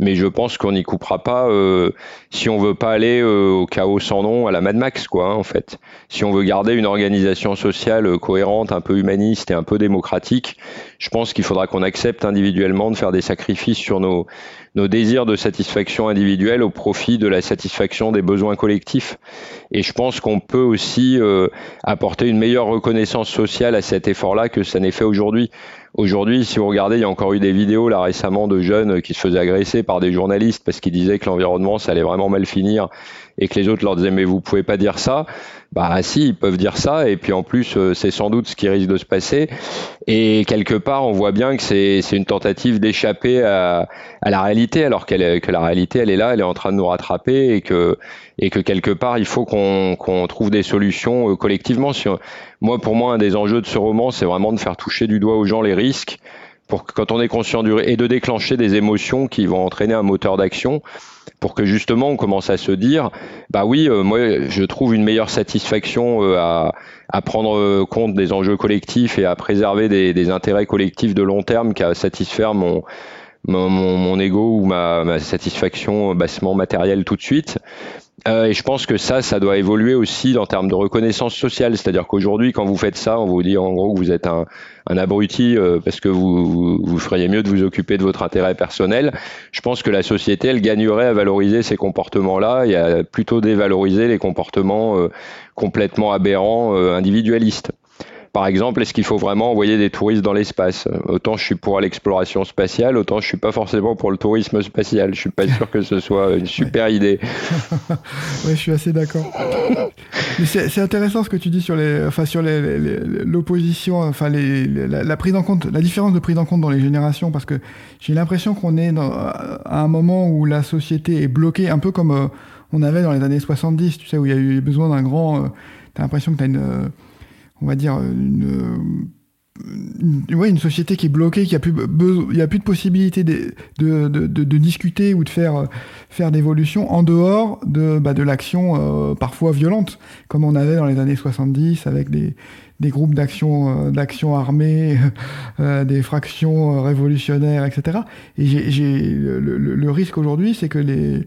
Mais je pense qu'on n'y coupera pas euh, si on veut pas aller euh, au chaos sans nom à la Mad Max, quoi, hein, en fait. Si on veut garder une organisation sociale cohérente, un peu humaniste et un peu démocratique, je pense qu'il faudra qu'on accepte individuellement de faire des sacrifices sur nos, nos désirs de satisfaction individuelle au profit de la satisfaction des besoins collectifs. Et je pense qu'on peut aussi euh, apporter une meilleure reconnaissance sociale à cet effort-là que ça n'est fait aujourd'hui. Aujourd'hui, si vous regardez, il y a encore eu des vidéos là récemment de jeunes qui se faisaient agresser par des journalistes parce qu'ils disaient que l'environnement ça allait vraiment mal finir et que les autres leur disaient mais vous pouvez pas dire ça. Bah si, ils peuvent dire ça et puis en plus euh, c'est sans doute ce qui risque de se passer. Et quelque part, on voit bien que c'est une tentative d'échapper à, à, la réalité alors qu'elle que la réalité elle est là, elle est en train de nous rattraper et que et que quelque part il faut qu'on qu'on trouve des solutions euh, collectivement. Moi, pour moi, un des enjeux de ce roman, c'est vraiment de faire toucher du doigt aux gens les risques pour que quand on est conscient du et de déclencher des émotions qui vont entraîner un moteur d'action pour que justement on commence à se dire bah oui euh, moi je trouve une meilleure satisfaction euh, à, prendre euh, compte des enjeux collectifs et à préserver des, intérêts collectifs de long terme qu'à satisfaire mon mon, mon, ego ou ma, ma satisfaction bassement matérielle tout de suite euh, et je pense que ça, ça doit évoluer aussi en termes de reconnaissance sociale. C'est-à-dire qu'aujourd'hui, quand vous faites ça, on vous dit en gros que vous êtes un, abruti euh, parce que vous, vous, feriez mieux de vous occuper de votre intérêt personnel. Je pense que la société, elle gagnerait à valoriser ces comportements-là et à plutôt dévaloriser les comportements euh, complètement aberrants, individualistes. Par exemple, est-ce qu'il faut vraiment envoyer des touristes dans l'espace? Autant je suis pour l'exploration spatiale, autant je suis pas forcément pour le tourisme spatial. Je suis pas sûr que ce soit une [laughs] super idée. [laughs] oui, je suis assez d'accord. c'est intéressant ce que tu dis sur les, enfin sur l'opposition, enfin les, la, prise en compte, la différence de prise en compte dans les générations, parce que j'ai l'impression qu'on est dans, à un moment où la société est bloquée, un peu comme euh, on avait dans les années 70, tu sais, où il y a eu besoin d'un grand. Euh, tu as l'impression que tu as une on va dire, une, une, une société qui est bloquée, qui a plus, il a plus de possibilité de, de, de, discuter ou de faire, faire d'évolution en dehors de, bah, de l'action euh, parfois violente, comme on avait dans les années 70 avec des, des groupes d'action, euh, d'action armée, [laughs] euh, des fractions révolutionnaires, etc. Et j'ai, le risque aujourd'hui, c'est que les,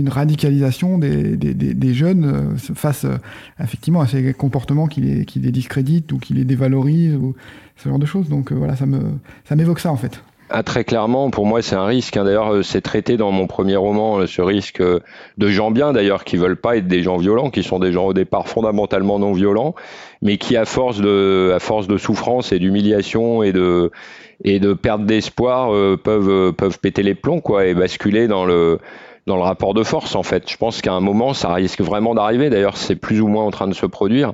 une radicalisation des, jeunes euh, face euh, effectivement à ces comportements qui les, qui les discréditent ou qui les dévalorisent ou ce genre de choses. Donc euh, voilà, ça me ça m'évoque ça en fait. Ah, très clairement, pour moi, c'est un risque. Hein. D'ailleurs, c'est traité dans mon premier roman, ce risque de gens bien, d'ailleurs, qui veulent pas être des gens violents, qui sont des gens au départ fondamentalement non violents, mais qui, à force de, à force de souffrance et d'humiliation et de, et de perte d'espoir, peuvent, peuvent péter les plombs, quoi, et basculer dans le, dans le rapport de force en fait. Je pense qu'à un moment, ça risque vraiment d'arriver. D'ailleurs, c'est plus ou moins en train de se produire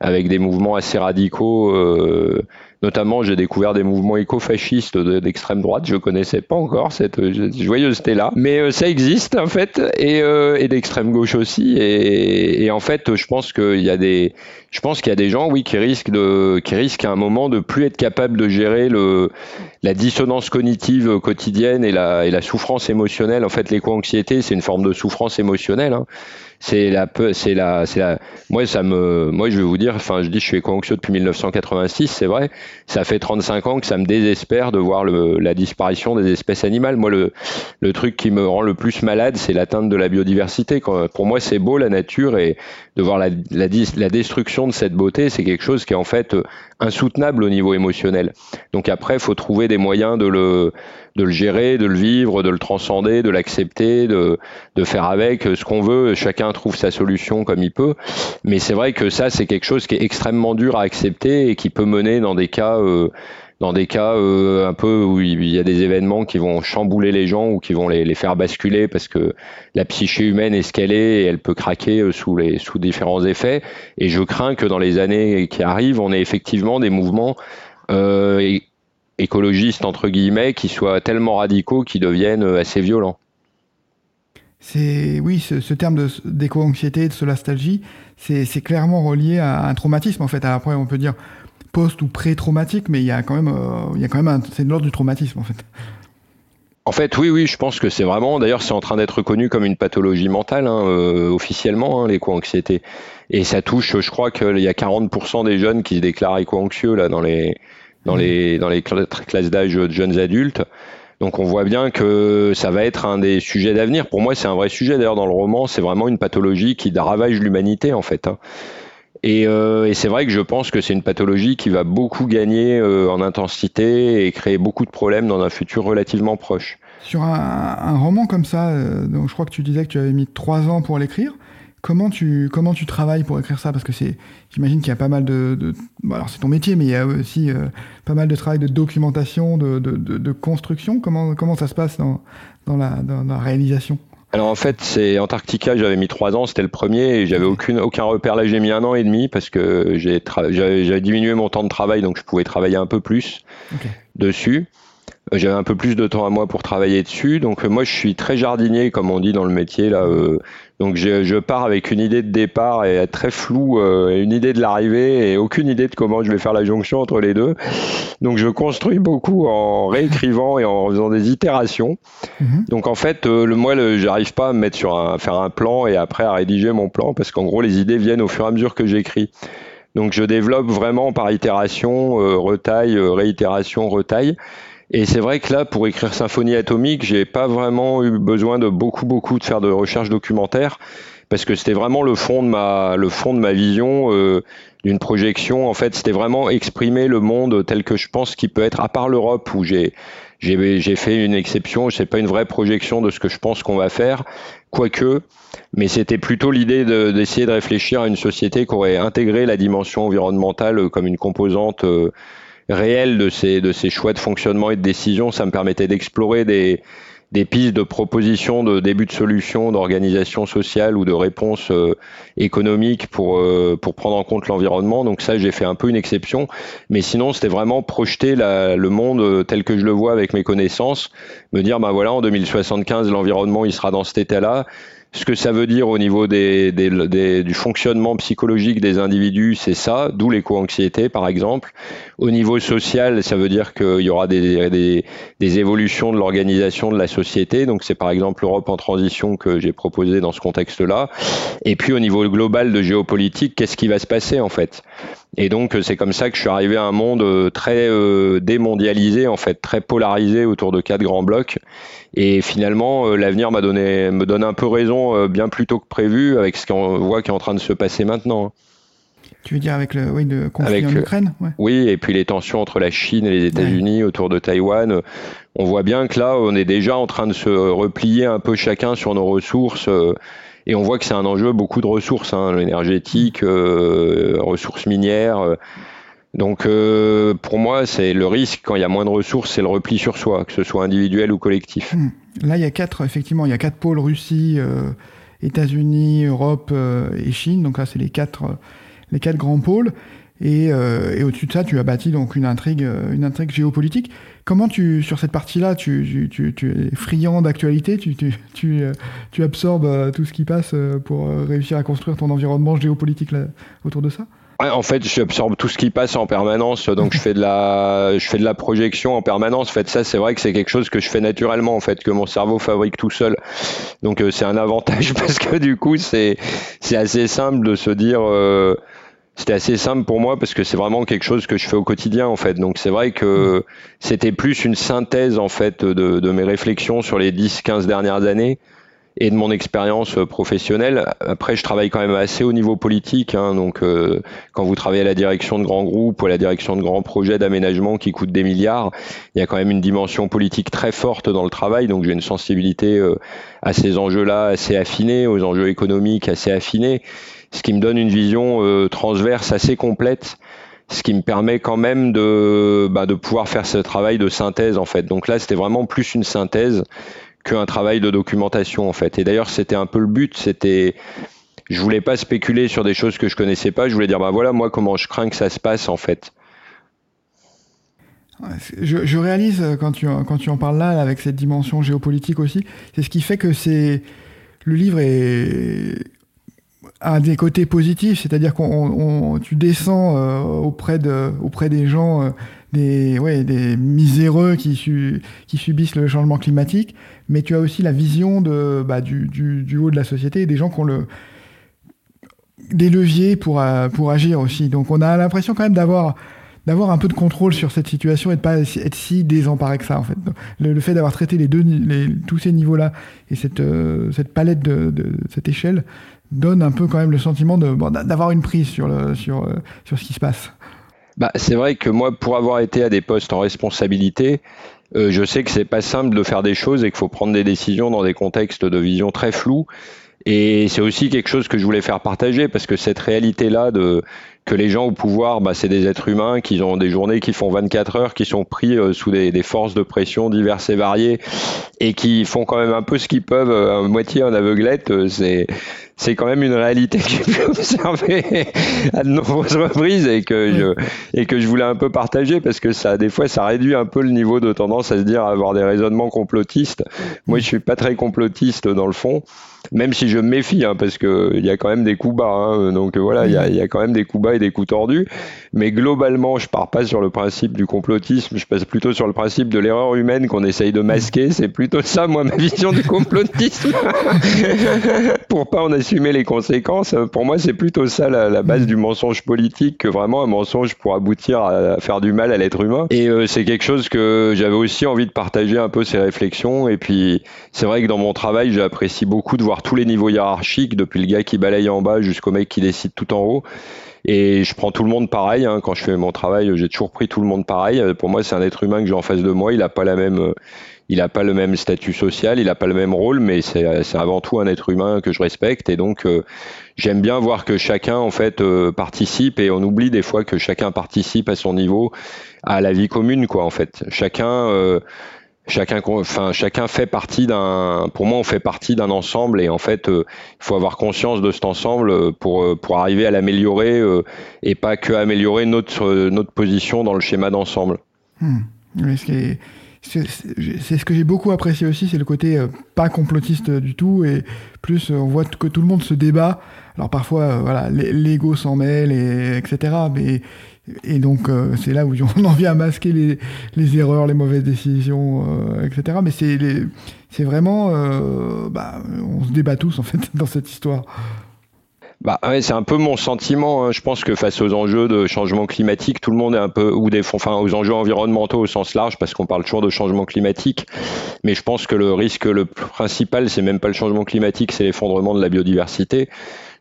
avec des mouvements assez radicaux. Euh, notamment, j'ai découvert des mouvements écofascistes d'extrême droite. Je connaissais pas encore cette joyeuseté-là, mais euh, ça existe en fait, et, euh, et d'extrême gauche aussi. Et, et, en fait, je pense qu'il y a des, je pense qu'il y a des gens, oui, qui risquent de, qui risquent à un moment de plus être capables de gérer le, la dissonance cognitive quotidienne et la, et la souffrance émotionnelle. En fait, l'éco-anxiété, c'est une forme de souffrance émotionnelle. Hein c'est la c'est la c'est la moi ça me moi je vais vous dire enfin je dis je suis éco-anxieux depuis 1986 c'est vrai. Ça fait 35 ans que ça me désespère de voir le, la disparition des espèces animales. Moi le le truc qui me rend le plus malade c'est l'atteinte de la biodiversité. Pour moi c'est beau la nature et de voir la, la, la destruction de cette beauté c'est quelque chose qui est en fait insoutenable au niveau émotionnel. Donc après faut trouver des moyens de le de le gérer, de le vivre, de le transcender, de l'accepter, de, de faire avec ce qu'on veut. Chacun trouve sa solution comme il peut. Mais c'est vrai que ça, c'est quelque chose qui est extrêmement dur à accepter et qui peut mener dans des cas, euh, dans des cas euh, un peu où il y a des événements qui vont chambouler les gens ou qui vont les, les faire basculer parce que la psyché humaine est ce qu'elle est et elle peut craquer euh, sous les sous différents effets. Et je crains que dans les années qui arrivent, on ait effectivement des mouvements euh, écologistes entre guillemets qui soient tellement radicaux qu'ils deviennent euh, assez violents. C'est oui, ce, terme d'éco-anxiété, de solastalgie, c'est clairement relié à un traumatisme en fait. Après, on peut dire post ou pré-traumatique, mais il y a quand même, euh, il y a quand même, c'est de l'ordre du traumatisme en fait. En fait, oui, oui, je pense que c'est vraiment. D'ailleurs, c'est en train d'être reconnu comme une pathologie mentale hein, euh, officiellement, hein, l'éco-anxiété. Et ça touche, je crois qu'il y a 40% des jeunes qui se déclarent éco-anxieux là dans les dans les, dans les classes d'âge de jeunes adultes. Donc on voit bien que ça va être un des sujets d'avenir. Pour moi, c'est un vrai sujet. D'ailleurs, dans le roman, c'est vraiment une pathologie qui ravage l'humanité, en fait. Hein. Et, euh, et c'est vrai que je pense que c'est une pathologie qui va beaucoup gagner euh, en intensité et créer beaucoup de problèmes dans un futur relativement proche. Sur un, roman comme ça, donc je crois que tu disais que tu avais mis trois ans pour l'écrire. Comment tu, comment tu travailles pour écrire ça? Parce que c'est, j'imagine qu'il y a pas mal de, alors c'est ton métier, mais il y a aussi pas mal de travail de documentation, de, de, de, construction. Comment, comment ça se passe dans, dans, la, dans la réalisation? Alors en fait, c'est Antarctica, j'avais mis trois ans, c'était le premier, et j'avais aucune, aucun repère. Là, j'ai mis un an et demi parce que j'ai j'avais diminué mon temps de travail, donc je pouvais travailler un peu plus dessus. Euh, j'avais un peu plus de temps à moi pour travailler dessus. Donc euh, moi, je suis très jardinier, comme on dit dans le métier. Là, euh, donc je, je, pars avec une idée de départ et très floue, une idée de l'arrivée et aucune idée de comment je vais faire la jonction entre les deux. Donc je construis beaucoup en réécrivant et en faisant des itérations. Mhm. Donc en fait, le, moi, j'arrive pas à me mettre sur un, à faire un plan et après à rédiger mon plan parce qu'en gros, les idées viennent au fur et à mesure que j'écris. Donc je développe vraiment par itération, retaille, réitération, retaille. Et c'est vrai que là, pour écrire Symphonie atomique, j'ai pas vraiment eu besoin de beaucoup, beaucoup de faire de recherche documentaire parce que c'était vraiment le fond de ma, le fond de ma vision euh, d'une projection. En fait, c'était vraiment exprimer le monde tel que je pense qu'il peut être, à part l'Europe où j'ai j'ai fait une exception. C'est pas une vraie projection de ce que je pense qu'on va faire, quoique. Mais c'était plutôt l'idée d'essayer de, réfléchir à une société qui aurait intégré la dimension environnementale comme une composante. Euh, réel de ces, de ces choix de fonctionnement et de décision. Ça me permettait d'explorer des, des pistes de propositions de début de solution, d'organisation sociale ou de réponse euh, économique pour, euh, pour prendre en compte l'environnement. Donc ça, j'ai fait un peu une exception. Mais sinon, c'était vraiment projeter la, le monde euh, tel que je le vois avec mes connaissances, me dire, ben voilà, en 2075, l'environnement, il sera dans cet état-là ce que ça veut dire au niveau du fonctionnement psychologique des individus, c'est ça, d'où l'éco-anxiété par exemple. Au niveau social, ça veut dire qu'il y aura des, des évolutions de l'organisation de la société. Donc c'est par exemple l'Europe en transition que j'ai proposé dans ce contexte-là. Et puis au niveau global de géopolitique, qu'est-ce qui va se passer en fait? Et donc c'est comme ça que je suis arrivé à un monde euh, très euh, démondialisé, en fait, très polarisé autour de quatre grands blocs. Et finalement, euh, l'avenir m'a donné, me donne un peu raison, bien plus tôt que prévu, avec ce qu'on voit qui est en train de se passer maintenant. Tu veux dire avec le, oui, conflit en Ukraine Oui, et puis les tensions entre la Chine et les États-Unis autour de Taïwan. On voit bien que là, on est déjà en train de se replier un peu chacun sur nos ressources. Et on voit que c'est un enjeu beaucoup de ressources, hein, énergétiques, euh, ressources minières. Euh. Donc euh, pour moi, c'est le risque quand il y a moins de ressources, c'est le repli sur soi, que ce soit individuel ou collectif. Hmm. Là, il y a quatre, effectivement, il y a quatre pôles Russie, États-Unis, Europe et Chine. Donc là, c'est les quatre, les quatre grands pôles. Et, au-dessus de ça, tu as bâti donc une intrigue, une intrigue géopolitique. Comment tu, sur cette partie-là, tu, tu, tu, es friand d'actualité, tu, tu, tu, absorbes euh, tout ce qui passe euh, pour euh, réussir à construire ton environnement géopolitique là, autour de ça? En fait, j'absorbe tout ce qui passe en permanence, donc je fais de la, je fais de la projection en permanence. En fait, ça, c'est vrai que c'est quelque chose que je fais naturellement, en fait, que mon cerveau fabrique tout seul. Donc, c'est un avantage [laughs] parce que du coup, c'est, c'est assez simple de se dire c'était assez simple pour moi parce que c'est vraiment quelque chose que je fais au quotidien en fait. Donc c'est vrai que c'était plus une synthèse en fait de, mes réflexions sur les 10-15 dernières années et de mon expérience professionnelle. Après, je travaille quand même assez au niveau politique. Hein, donc, euh, quand vous travaillez à la direction de grands groupes ou à la direction de grands projets d'aménagement qui coûtent des milliards, il y a quand même une dimension politique très forte dans le travail. Donc, j'ai une sensibilité euh, à ces enjeux-là assez affinée, aux enjeux économiques assez affinés ce qui me donne une vision euh, transverse assez complète ce qui me permet quand même de, bah, de pouvoir faire ce travail de synthèse en fait. Donc là, c'était vraiment plus une synthèse qu'un travail de documentation en fait. Et d'ailleurs, c'était un peu le but, c'était je voulais pas spéculer sur des choses que je connaissais pas, je voulais dire bah voilà moi comment je crains que ça se passe en fait. Je, je réalise euh, quand tu, quand tu en parles là, avec cette dimension géopolitique aussi, c'est ce qui fait que c'est le livre est a des côtés positifs, c'est-à-dire qu'on tu descends euh, auprès de auprès des gens euh, des ouais miséreux qui subissent le changement climatique, mais tu as aussi la vision de bah, du, haut de la société des gens qui ont le des leviers pour euh, pour agir aussi. Donc on a l'impression quand même d'avoir un peu de contrôle sur cette situation et de pas être si désemparé que ça en fait. Le, fait d'avoir traité tous ces niveaux là et cette palette de cette échelle donne un peu quand même le sentiment d'avoir une prise sur, le, sur, euh, sur ce qui se passe. bah, C'est vrai que moi, pour avoir été à des postes en responsabilité, euh, je sais que c'est pas simple de faire des choses et qu'il faut prendre des décisions dans des contextes de vision très flous. Et c'est aussi quelque chose que je voulais faire partager parce que cette réalité-là de que les gens au pouvoir, bah, c'est des êtres humains qui ont des journées qui font 24 heures, qui sont pris euh, sous des, des, forces de pression diverses et variées et qui font quand même un peu ce qu'ils peuvent euh, à moitié en aveuglette. Euh, c'est c'est quand même une réalité que j'ai pu [laughs] observer à de nombreuses reprises et que je et que je voulais un peu partager parce que ça des fois ça réduit un peu le niveau de tendance à se dire à avoir des raisonnements complotistes. Moi, je suis pas très complotiste dans le fond, même si je me méfie hein, parce que il y a quand même des coups bas. Hein, donc voilà, il y a, y a quand même des coups bas et des coups tordus. Mais globalement, je pars pas sur le principe du complotisme. Je passe plutôt sur le principe de l'erreur humaine qu'on essaye de masquer. C'est plutôt ça, moi, ma vision du complotisme. [laughs] Pour pas en assumer les conséquences. Pour moi, c'est plutôt ça la, base du mensonge politique que vraiment un mensonge pour aboutir à faire du mal à l'être humain. Et euh, c'est quelque chose que j'avais aussi envie de partager un peu ces réflexions. Et puis, c'est vrai que dans mon travail, j'apprécie beaucoup de voir tous les niveaux hiérarchiques, depuis le gars qui balaye en bas jusqu'au mec qui décide tout en haut. Et je prends tout le monde pareil. Hein. Quand je fais mon travail, j'ai toujours pris tout le monde pareil. Pour moi, c'est un être humain que j'ai en face de moi. Il n'a pas la même, il n'a pas le même statut social, il n'a pas le même rôle, mais c'est avant tout un être humain que je respecte. Et donc, euh, j'aime bien voir que chacun, en fait, euh, participe. Et on oublie des fois que chacun participe à son niveau à la vie commune, quoi. En fait, chacun. Euh, chacun, enfin, chacun fait partie d'un. Pour moi, on fait partie d'un ensemble et en fait, il faut avoir conscience de cet ensemble pour pour arriver à l'améliorer et pas que améliorer notre notre position dans le schéma d'ensemble. Hmm c'est ce que j'ai beaucoup apprécié aussi, c'est le côté euh, pas complotiste du tout, et plus euh, on voit que tout le monde se débat. Alors parfois, euh, voilà, l'ego s'en mêle, et, etc. Mais, et donc c'est là où [laughs] on en vient à masquer les, les erreurs, les mauvaises décisions, etc. Mais c'est vraiment, bah, on se débat tous en fait [laughs] dans cette histoire. Bah ouais, c'est un peu mon sentiment. Hein. Je pense que face aux enjeux de changement climatique, tout le monde est un peu ou des enfin aux enjeux environnementaux au sens large, parce qu'on parle toujours de changement climatique. Mais je pense que le risque le principal, c'est même pas le changement climatique, c'est l'effondrement de la biodiversité.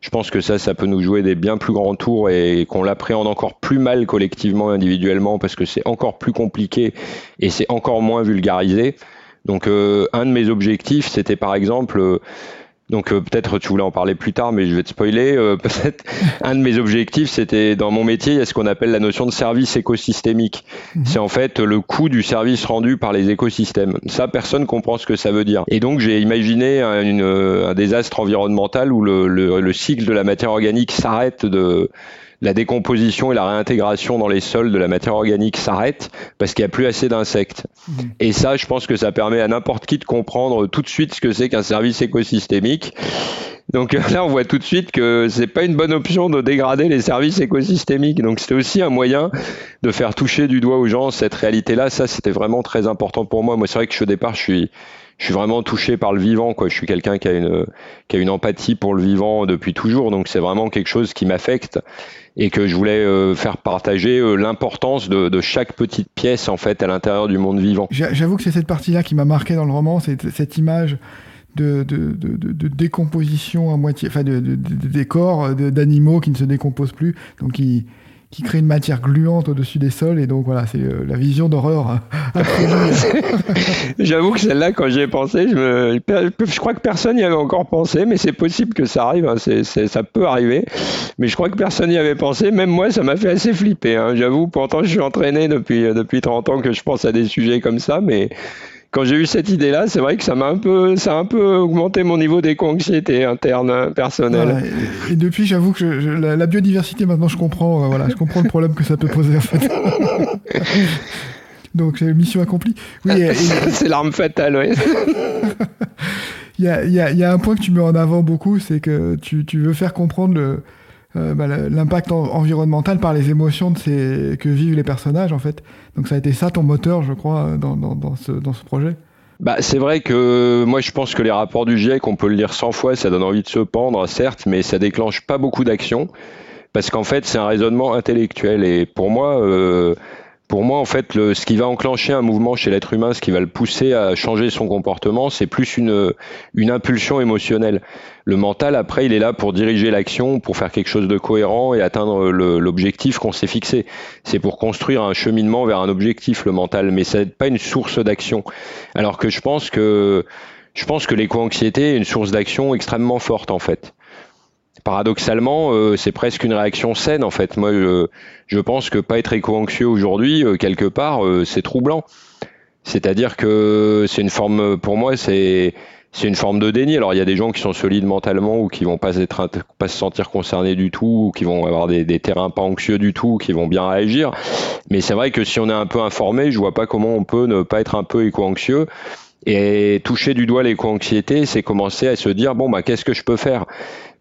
Je pense que ça, ça peut nous jouer des bien plus grands tours et qu'on l'appréhende encore plus mal collectivement, individuellement, parce que c'est encore plus compliqué et c'est encore moins vulgarisé. Donc, euh, un de mes objectifs, c'était par exemple euh, donc euh, peut-être tu voulais en parler plus tard, mais je vais te spoiler. Euh, [laughs] peut-être un de mes objectifs, c'était dans mon métier, il y a ce qu'on appelle la notion de service écosystémique. Mhm. C'est en fait le coût du service rendu par les écosystèmes. Ça, personne comprend ce que ça veut dire. Et donc j'ai imaginé un, une, un, désastre environnemental où le, le, le cycle de la matière organique s'arrête de la décomposition et la réintégration dans les sols de la matière organique s'arrête parce qu'il n'y a plus assez d'insectes. Mmh. Et ça, je pense que ça permet à n'importe qui de comprendre tout de suite ce que c'est qu'un service écosystémique. Donc là, on voit tout de suite que c'est pas une bonne option de dégrader les services écosystémiques. Donc c'était aussi un moyen de faire toucher du doigt aux gens cette réalité-là. Ça, c'était vraiment très important pour moi. Moi, c'est vrai que au départ, je suis je suis vraiment touché par le vivant. Quoi. Je suis quelqu'un qui a une qui a une empathie pour le vivant depuis toujours. Donc c'est vraiment quelque chose qui m'affecte et que je voulais euh, faire partager euh, l'importance de, de, chaque petite pièce en fait à l'intérieur du monde vivant. J'avoue que c'est cette partie-là qui m'a marqué dans le roman, c'est cette image de, de, de, décomposition à moitié, enfin de, décors d'animaux qui ne se décomposent plus, donc qui, qui crée une matière gluante au-dessus des sols. Et donc voilà, c'est euh, la vision d'horreur. [laughs] J'avoue que celle-là, quand j'y ai pensé, je, me, je crois que personne n'y avait encore pensé, mais c'est possible que ça arrive. Hein, c'est, ça peut arriver. Mais je crois que personne n'y avait pensé. Même moi, ça m'a fait assez flipper. Hein, j'avoue, pourtant, je suis entraîné depuis, depuis 30 ans que je pense à des sujets comme ça, mais quand j'ai eu cette idée-là, c'est vrai que ça m'a un peu, ça a un peu augmenté mon niveau d'éco-anxiété interne, hein, personnelle. et, depuis, j'avoue que la, biodiversité, maintenant, je comprends, euh, voilà, je comprends le problème que ça peut poser, en fait. [laughs] Donc, mission accomplie. Oui, [laughs] c'est l'arme fatale, oui. [laughs] Il y, a, y, a, y, a, un point que tu mets en avant beaucoup, c'est que tu, tu, veux faire comprendre le, euh, bah, l'impact environnemental par les émotions que vivent les personnages en fait. Donc ça a été ça ton moteur, je crois, dans, dans, ce, dans ce projet. Bah, c'est vrai que moi je pense que les rapports du GIEC, on peut le lire 100 fois, ça donne envie de se pendre, certes, mais ça déclenche pas beaucoup d'actions parce qu'en fait c'est un raisonnement intellectuel et pour moi, euh, Pour moi, en fait, ce qui va enclencher un mouvement chez l'être humain, ce qui va le pousser à changer son comportement, c'est plus une, impulsion émotionnelle. Le mental, après, il est là pour diriger l'action, pour faire quelque chose de cohérent et atteindre l'objectif qu'on s'est fixé. C'est pour construire un cheminement vers un objectif, le mental, mais ça n'est pas une source d'action. Alors que je pense que je pense que l'éco-anxiété est une source d'action extrêmement forte, en fait paradoxalement, euh, c'est presque une réaction saine en fait. Moi, je, pense que pas être éco-anxieux aujourd'hui, euh, quelque part, euh, c'est troublant. C'est-à-dire que c'est une forme, pour moi, c'est c'est une forme de déni. Alors il y a des gens qui sont solides mentalement ou qui vont pas être pas se sentir concernés du tout, ou qui vont avoir des, des terrains pas anxieux du tout, qui vont bien réagir. Mais c'est vrai que si on est un peu informé, je vois pas comment on peut ne pas être un peu éco-anxieux. Et toucher du doigt l'éco-anxiété, c'est commencer à se dire bon bah qu'est-ce que je peux faire?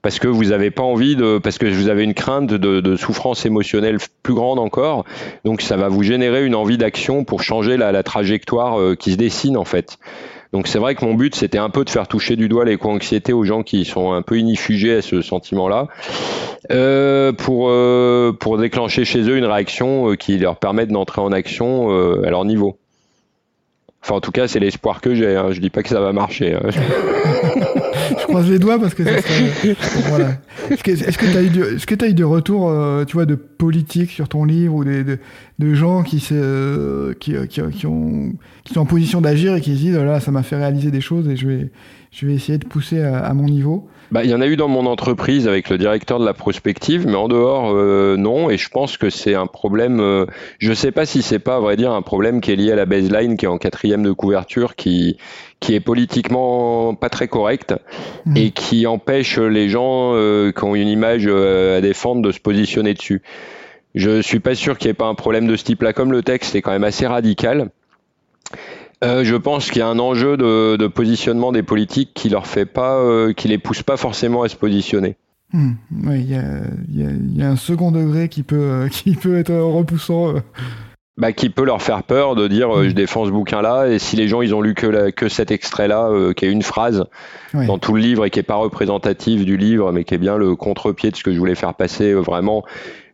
Parce que vous n'avez pas envie de, parce que vous avez une crainte de, souffrance émotionnelle plus grande encore. Donc ça va vous générer une envie d'action pour changer la, trajectoire euh, qui se dessine en fait. Donc c'est vrai que mon but c'était un peu de faire toucher du doigt l'éco-anxiété aux gens qui sont un peu inifugés à ce sentiment-là, euh, pour euh, pour déclencher chez eux une réaction qui leur permette d'entrer en action à leur niveau. Enfin, en tout cas, c'est l'espoir que j'ai. Hein. Je dis pas que ça va marcher. Hein. [laughs] je croise les doigts parce que ça serait... voilà. Est-ce que tu as eu, eu des retours, euh, de politique sur ton livre ou de, gens qui, euh, qui, qui, qui, ont, qui sont en position d'agir et qui se disent, oh là, ça m'a fait réaliser des choses et je vais essayer de pousser à mon niveau? Bah, il y en a eu dans mon entreprise avec le directeur de la prospective, mais en dehors, euh, non. Et je pense que c'est un problème. Euh, je ne sais pas si c'est pas, à vrai dire, un problème qui est lié à la baseline, qui est en quatrième de couverture, qui qui est politiquement pas très correct mmh. et qui empêche les gens euh, qui ont une image à défendre de se positionner dessus. Je suis pas sûr qu'il n'y ait pas un problème de ce type-là, comme le texte est quand même assez radical. Euh, je pense qu'il y a un enjeu de, positionnement des politiques qui leur fait pas, euh, qui les pousse pas forcément à se positionner. Hmm. oui, il y a, un second degré qui peut, euh, [laughs] qui peut être repoussant. Bah, qui peut leur faire peur de dire hmm. je défends ce bouquin-là et si les gens ils ont lu que, que cet extrait-là qui est une phrase dans tout le livre et qui est pas représentatif du livre mais qui est bien le contre-pied de ce que je voulais faire passer vraiment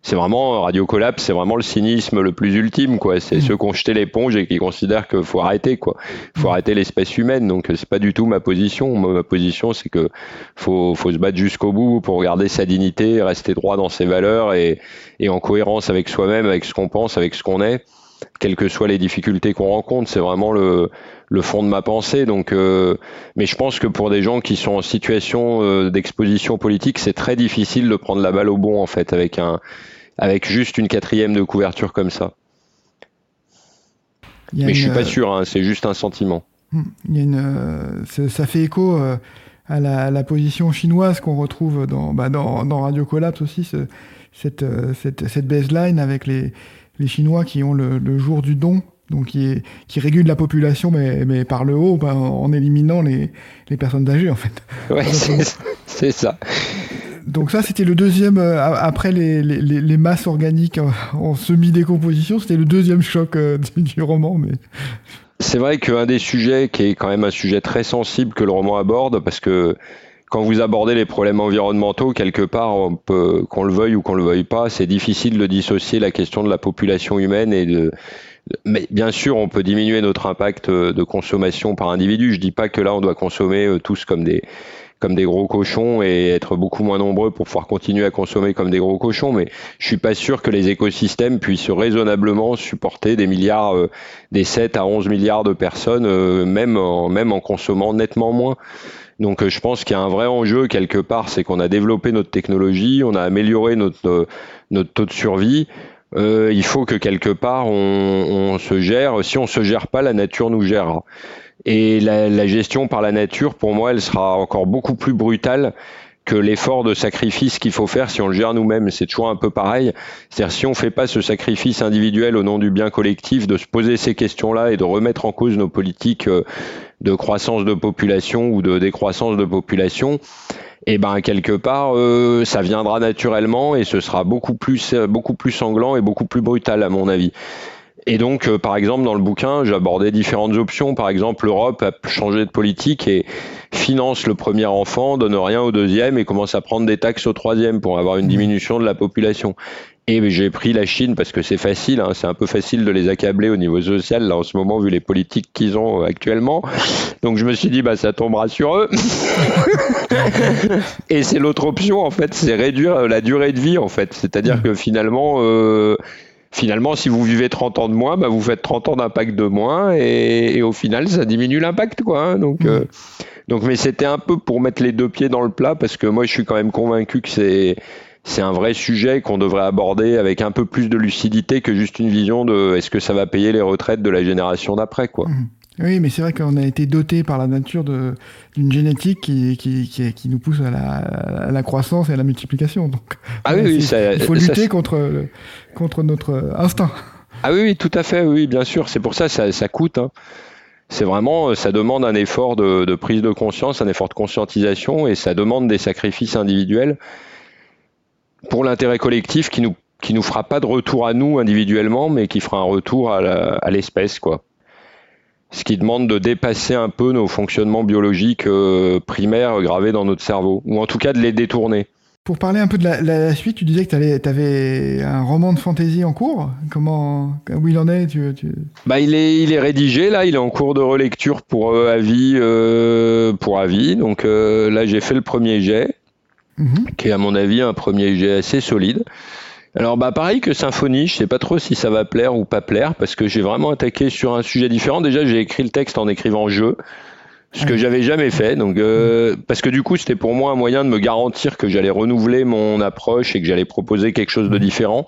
c'est vraiment Radio Collapse, c'est vraiment le cynisme le plus ultime, quoi. C'est mm. ceux qui ont jeté l'éponge et qui considèrent qu'il faut arrêter, quoi. Faut mm. arrêter l'espèce humaine. Donc c'est pas du tout ma position. Ma position, c'est que faut, faut se battre jusqu'au bout pour garder sa dignité, rester droit dans ses valeurs et, et en cohérence avec soi-même, avec ce qu'on pense, avec ce qu'on est quelles que soient les difficultés qu'on rencontre. C'est vraiment le, le, fond de ma pensée. Donc, euh, mais je pense que pour des gens qui sont en situation euh, d'exposition politique, c'est très difficile de prendre la balle au bon en fait avec un avec juste une quatrième de couverture comme ça. Mais je suis pas sûr, hein, c'est juste un sentiment. Hmm, il y a une, euh, ça fait écho euh, à, la, position chinoise qu'on retrouve dans, bah, dans, dans, Radio Collapse aussi, cette, euh, cette, cette, baseline avec les, les Chinois qui ont le, le, jour du don, donc qui, est, qui régule la population, mais, mais par le haut, bah, en éliminant les, les personnes âgées en fait. Ouais, [laughs] c'est ça donc ça, c'était le deuxième, euh, après les, les, les, masses organiques en, semi-décomposition, c'était le deuxième choc euh, [laughs] du, roman. Mais... C'est vrai qu'un des sujets qui est quand même un sujet très sensible que le roman aborde, parce que quand vous abordez les problèmes environnementaux, quelque part, qu'on le veuille ou qu'on le veuille pas, c'est difficile de dissocier la question de la population humaine et de, mais bien sûr, on peut diminuer notre impact euh, de consommation par individu. Je dis pas que là, on doit consommer tous comme des, comme des gros cochons et être beaucoup moins nombreux pour pouvoir continuer à consommer comme des gros cochons. Mais je suis pas sûr que les écosystèmes puissent raisonnablement supporter des milliards, euh, des 7 à 11 milliards de personnes, euh, même, en, même en consommant nettement moins. Donc euh, je pense qu'il y a un vrai enjeu quelque part, c'est qu'on a développé notre technologie, on a amélioré notre, notre taux de survie. il faut que quelque part on, on, se gère. Si on se gère pas, la nature nous gérera. Et la, la, gestion par la nature, pour moi, elle sera encore beaucoup plus brutale que l'effort de sacrifice qu'il faut faire si on le gère nous-mêmes. C'est toujours un peu pareil. C'est-à-dire si on fait pas ce sacrifice individuel au nom du bien collectif, de se poser ces questions-là et de remettre en cause nos politiques euh, de croissance de population ou de décroissance de population, eh ben quelque part euh, ça viendra naturellement et ce sera beaucoup plus beaucoup plus sanglant et beaucoup plus brutal à mon avis. Et donc, euh, par exemple, dans le bouquin, j'abordais différentes options. Par exemple, l'Europe a changé de politique et finance le premier enfant, donne rien au deuxième et commence à prendre des taxes au troisième pour avoir une diminution de la population. Et j'ai pris la Chine parce que c'est facile, hein, c'est un peu facile de les accabler au niveau social là en ce moment vu les politiques qu'ils ont euh, actuellement. Donc je me suis dit bah ça tombera sur eux. [laughs] et c'est l'autre option en fait, c'est réduire euh, la durée de vie en fait. C'est-à-dire que finalement euh, finalement, si vous vivez 30 ans de moins, bah, vous faites 30 ans d'impact de moins et, au final, ça diminue l'impact, quoi. Hein. donc, donc, mais c'était un peu pour mettre les deux pieds dans le plat parce que moi, je suis quand même convaincu que c'est c'est un vrai sujet qu'on devrait aborder avec un peu plus de lucidité que juste une vision de est-ce que ça va payer les retraites de la génération d'après, quoi. Mmh. Oui, mais c'est vrai qu'on a été doté par la nature d'une génétique qui, qui, qui, nous pousse à la, la, croissance et à la multiplication. Donc, ah oui, il faut lutter contre, contre notre instinct. Ah oui, oui, tout à fait, oui, bien sûr. C'est pour ça ça, ça coûte. Hein. C'est vraiment, ça demande un effort de, de, prise de conscience, un effort de conscientisation, et ça demande des sacrifices individuels pour l'intérêt collectif qui nous qui nous fera pas de retour à nous individuellement, mais qui fera un retour à l'espèce, quoi. Ce qui demande de dépasser un peu nos fonctionnements biologiques euh, primaires gravés dans notre cerveau, ou en tout cas de les détourner. Pour parler un peu de la, suite, tu disais que tu avais un roman de fantasy en cours. Comment, où il en est tu, Bah, il est, il est rédigé là, il est en cours de relecture pour euh, avis, euh, pour avis. Donc là, j'ai fait le premier jet. Mhm. qui est à mon avis un premier jet assez solide. Alors bah pareil que Symphonie, je sais pas trop si ça va plaire ou pas plaire parce que j'ai vraiment attaqué sur un sujet différent. Déjà j'ai écrit le texte en écrivant jeu, ce que j'avais jamais fait. Donc euh, parce que du coup c'était pour moi un moyen de me garantir que j'allais renouveler mon approche et que j'allais proposer quelque chose de différent.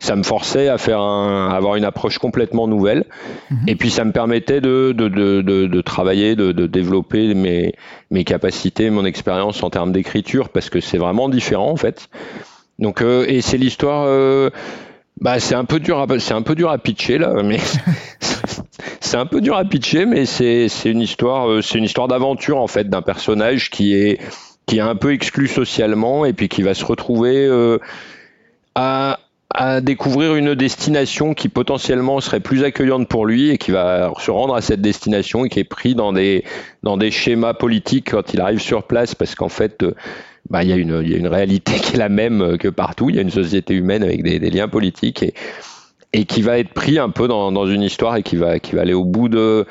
Ça me forçait à faire un, à avoir une approche complètement nouvelle. Mhm. Et puis ça me permettait de, de, de, de travailler, de, développer mes, mes capacités, mon expérience en termes d'écriture parce que c'est vraiment différent en fait. Donc euh, et c'est l'histoire. Euh, bah, c'est un peu dur à, c'est un peu dur à pitcher là, mais [laughs] c'est un peu dur à pitcher, mais c'est une histoire, euh, c'est une histoire d'aventure en fait d'un personnage qui est qui est un peu exclu socialement et puis qui va se retrouver euh, à, à découvrir une destination qui potentiellement serait plus accueillante pour lui et qui va se rendre à cette destination et qui est pris dans des dans des schémas politiques quand il arrive sur place parce qu'en fait bah, il y, a une, y a une réalité [laughs] qui est la même que partout. Il y a une société humaine avec des, liens politiques et, et qui va être pris un peu dans, dans, une histoire et qui va, qui va aller au bout de,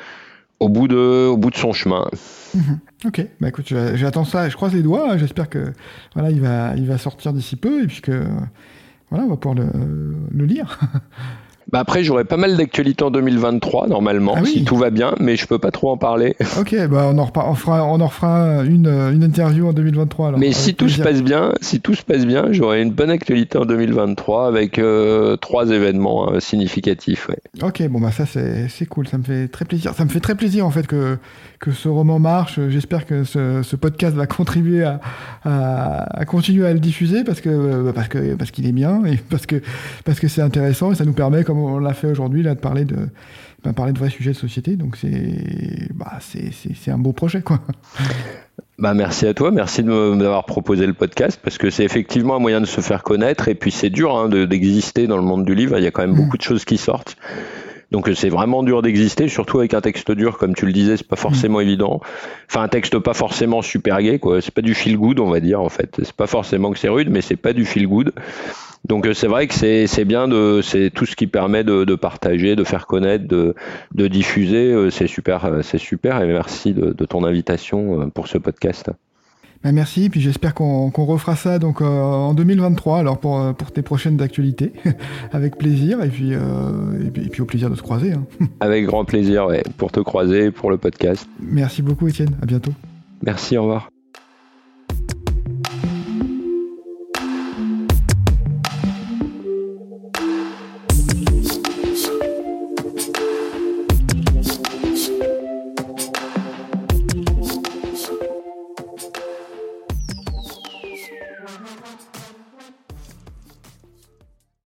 au bout de, au bout de son chemin. Mhm. Ok, bah écoute, j'attends ça je croise les doigts. J'espère que voilà, il va, il va sortir d'ici peu et puis que voilà, on va pouvoir le, le lire. [laughs] Bah après, j'aurai pas mal d'actualités en 2023, normalement, ah si tout va bien, mais je peux pas trop en parler. [laughs] Ok, bah on en, on fera, on en refera une, une interview en 2023. Alors, mais si tout se passe bien, si tout se passe bien, j'aurai une bonne actualité en 2023 avec euh, trois événements hein, significatifs. Ouais. Ok, bon bah ça c'est cool, ça me fait très plaisir. Ça me fait très plaisir en fait que, que ce roman marche. J'espère que ce, ce, podcast va contribuer à, à, à, continuer à le diffuser parce que bah, parce que parce qu'il est bien et parce que parce que c'est intéressant et ça nous permet comme on l'a fait aujourd'hui, là, de parler de, ben, parler de vrais sujets de société. Donc c'est bah, c'est un beau projet, quoi. Bah merci à toi, merci de m'avoir proposé le podcast parce que c'est effectivement un moyen de se faire connaître et puis c'est dur hein, d'exister dans le monde du livre. Il y a quand même mm. beaucoup de choses qui sortent. Donc c'est vraiment dur d'exister, surtout avec un texte dur, comme tu le disais, c'est pas forcément mm. évident. Enfin un texte pas forcément super gay, quoi. C'est pas du feel good, on va dire en fait. C'est pas forcément que c'est rude, mais c'est pas du feel good. Donc euh, c'est vrai que c'est bien de c'est tout ce qui permet de, de, partager, de faire connaître, de, de diffuser. Euh, c'est super, euh, c'est super. Et merci de, de ton invitation pour ce podcast. Ben merci, puis j'espère qu'on refera ça donc en 2023 alors pour, pour tes prochaines actualités, [laughs] avec plaisir et puis, et puis, et puis au plaisir de se croiser. Hein. [laughs] Avec grand plaisir, ouais, pour te croiser, pour le podcast. Merci beaucoup Étienne, à bientôt. Merci, au revoir.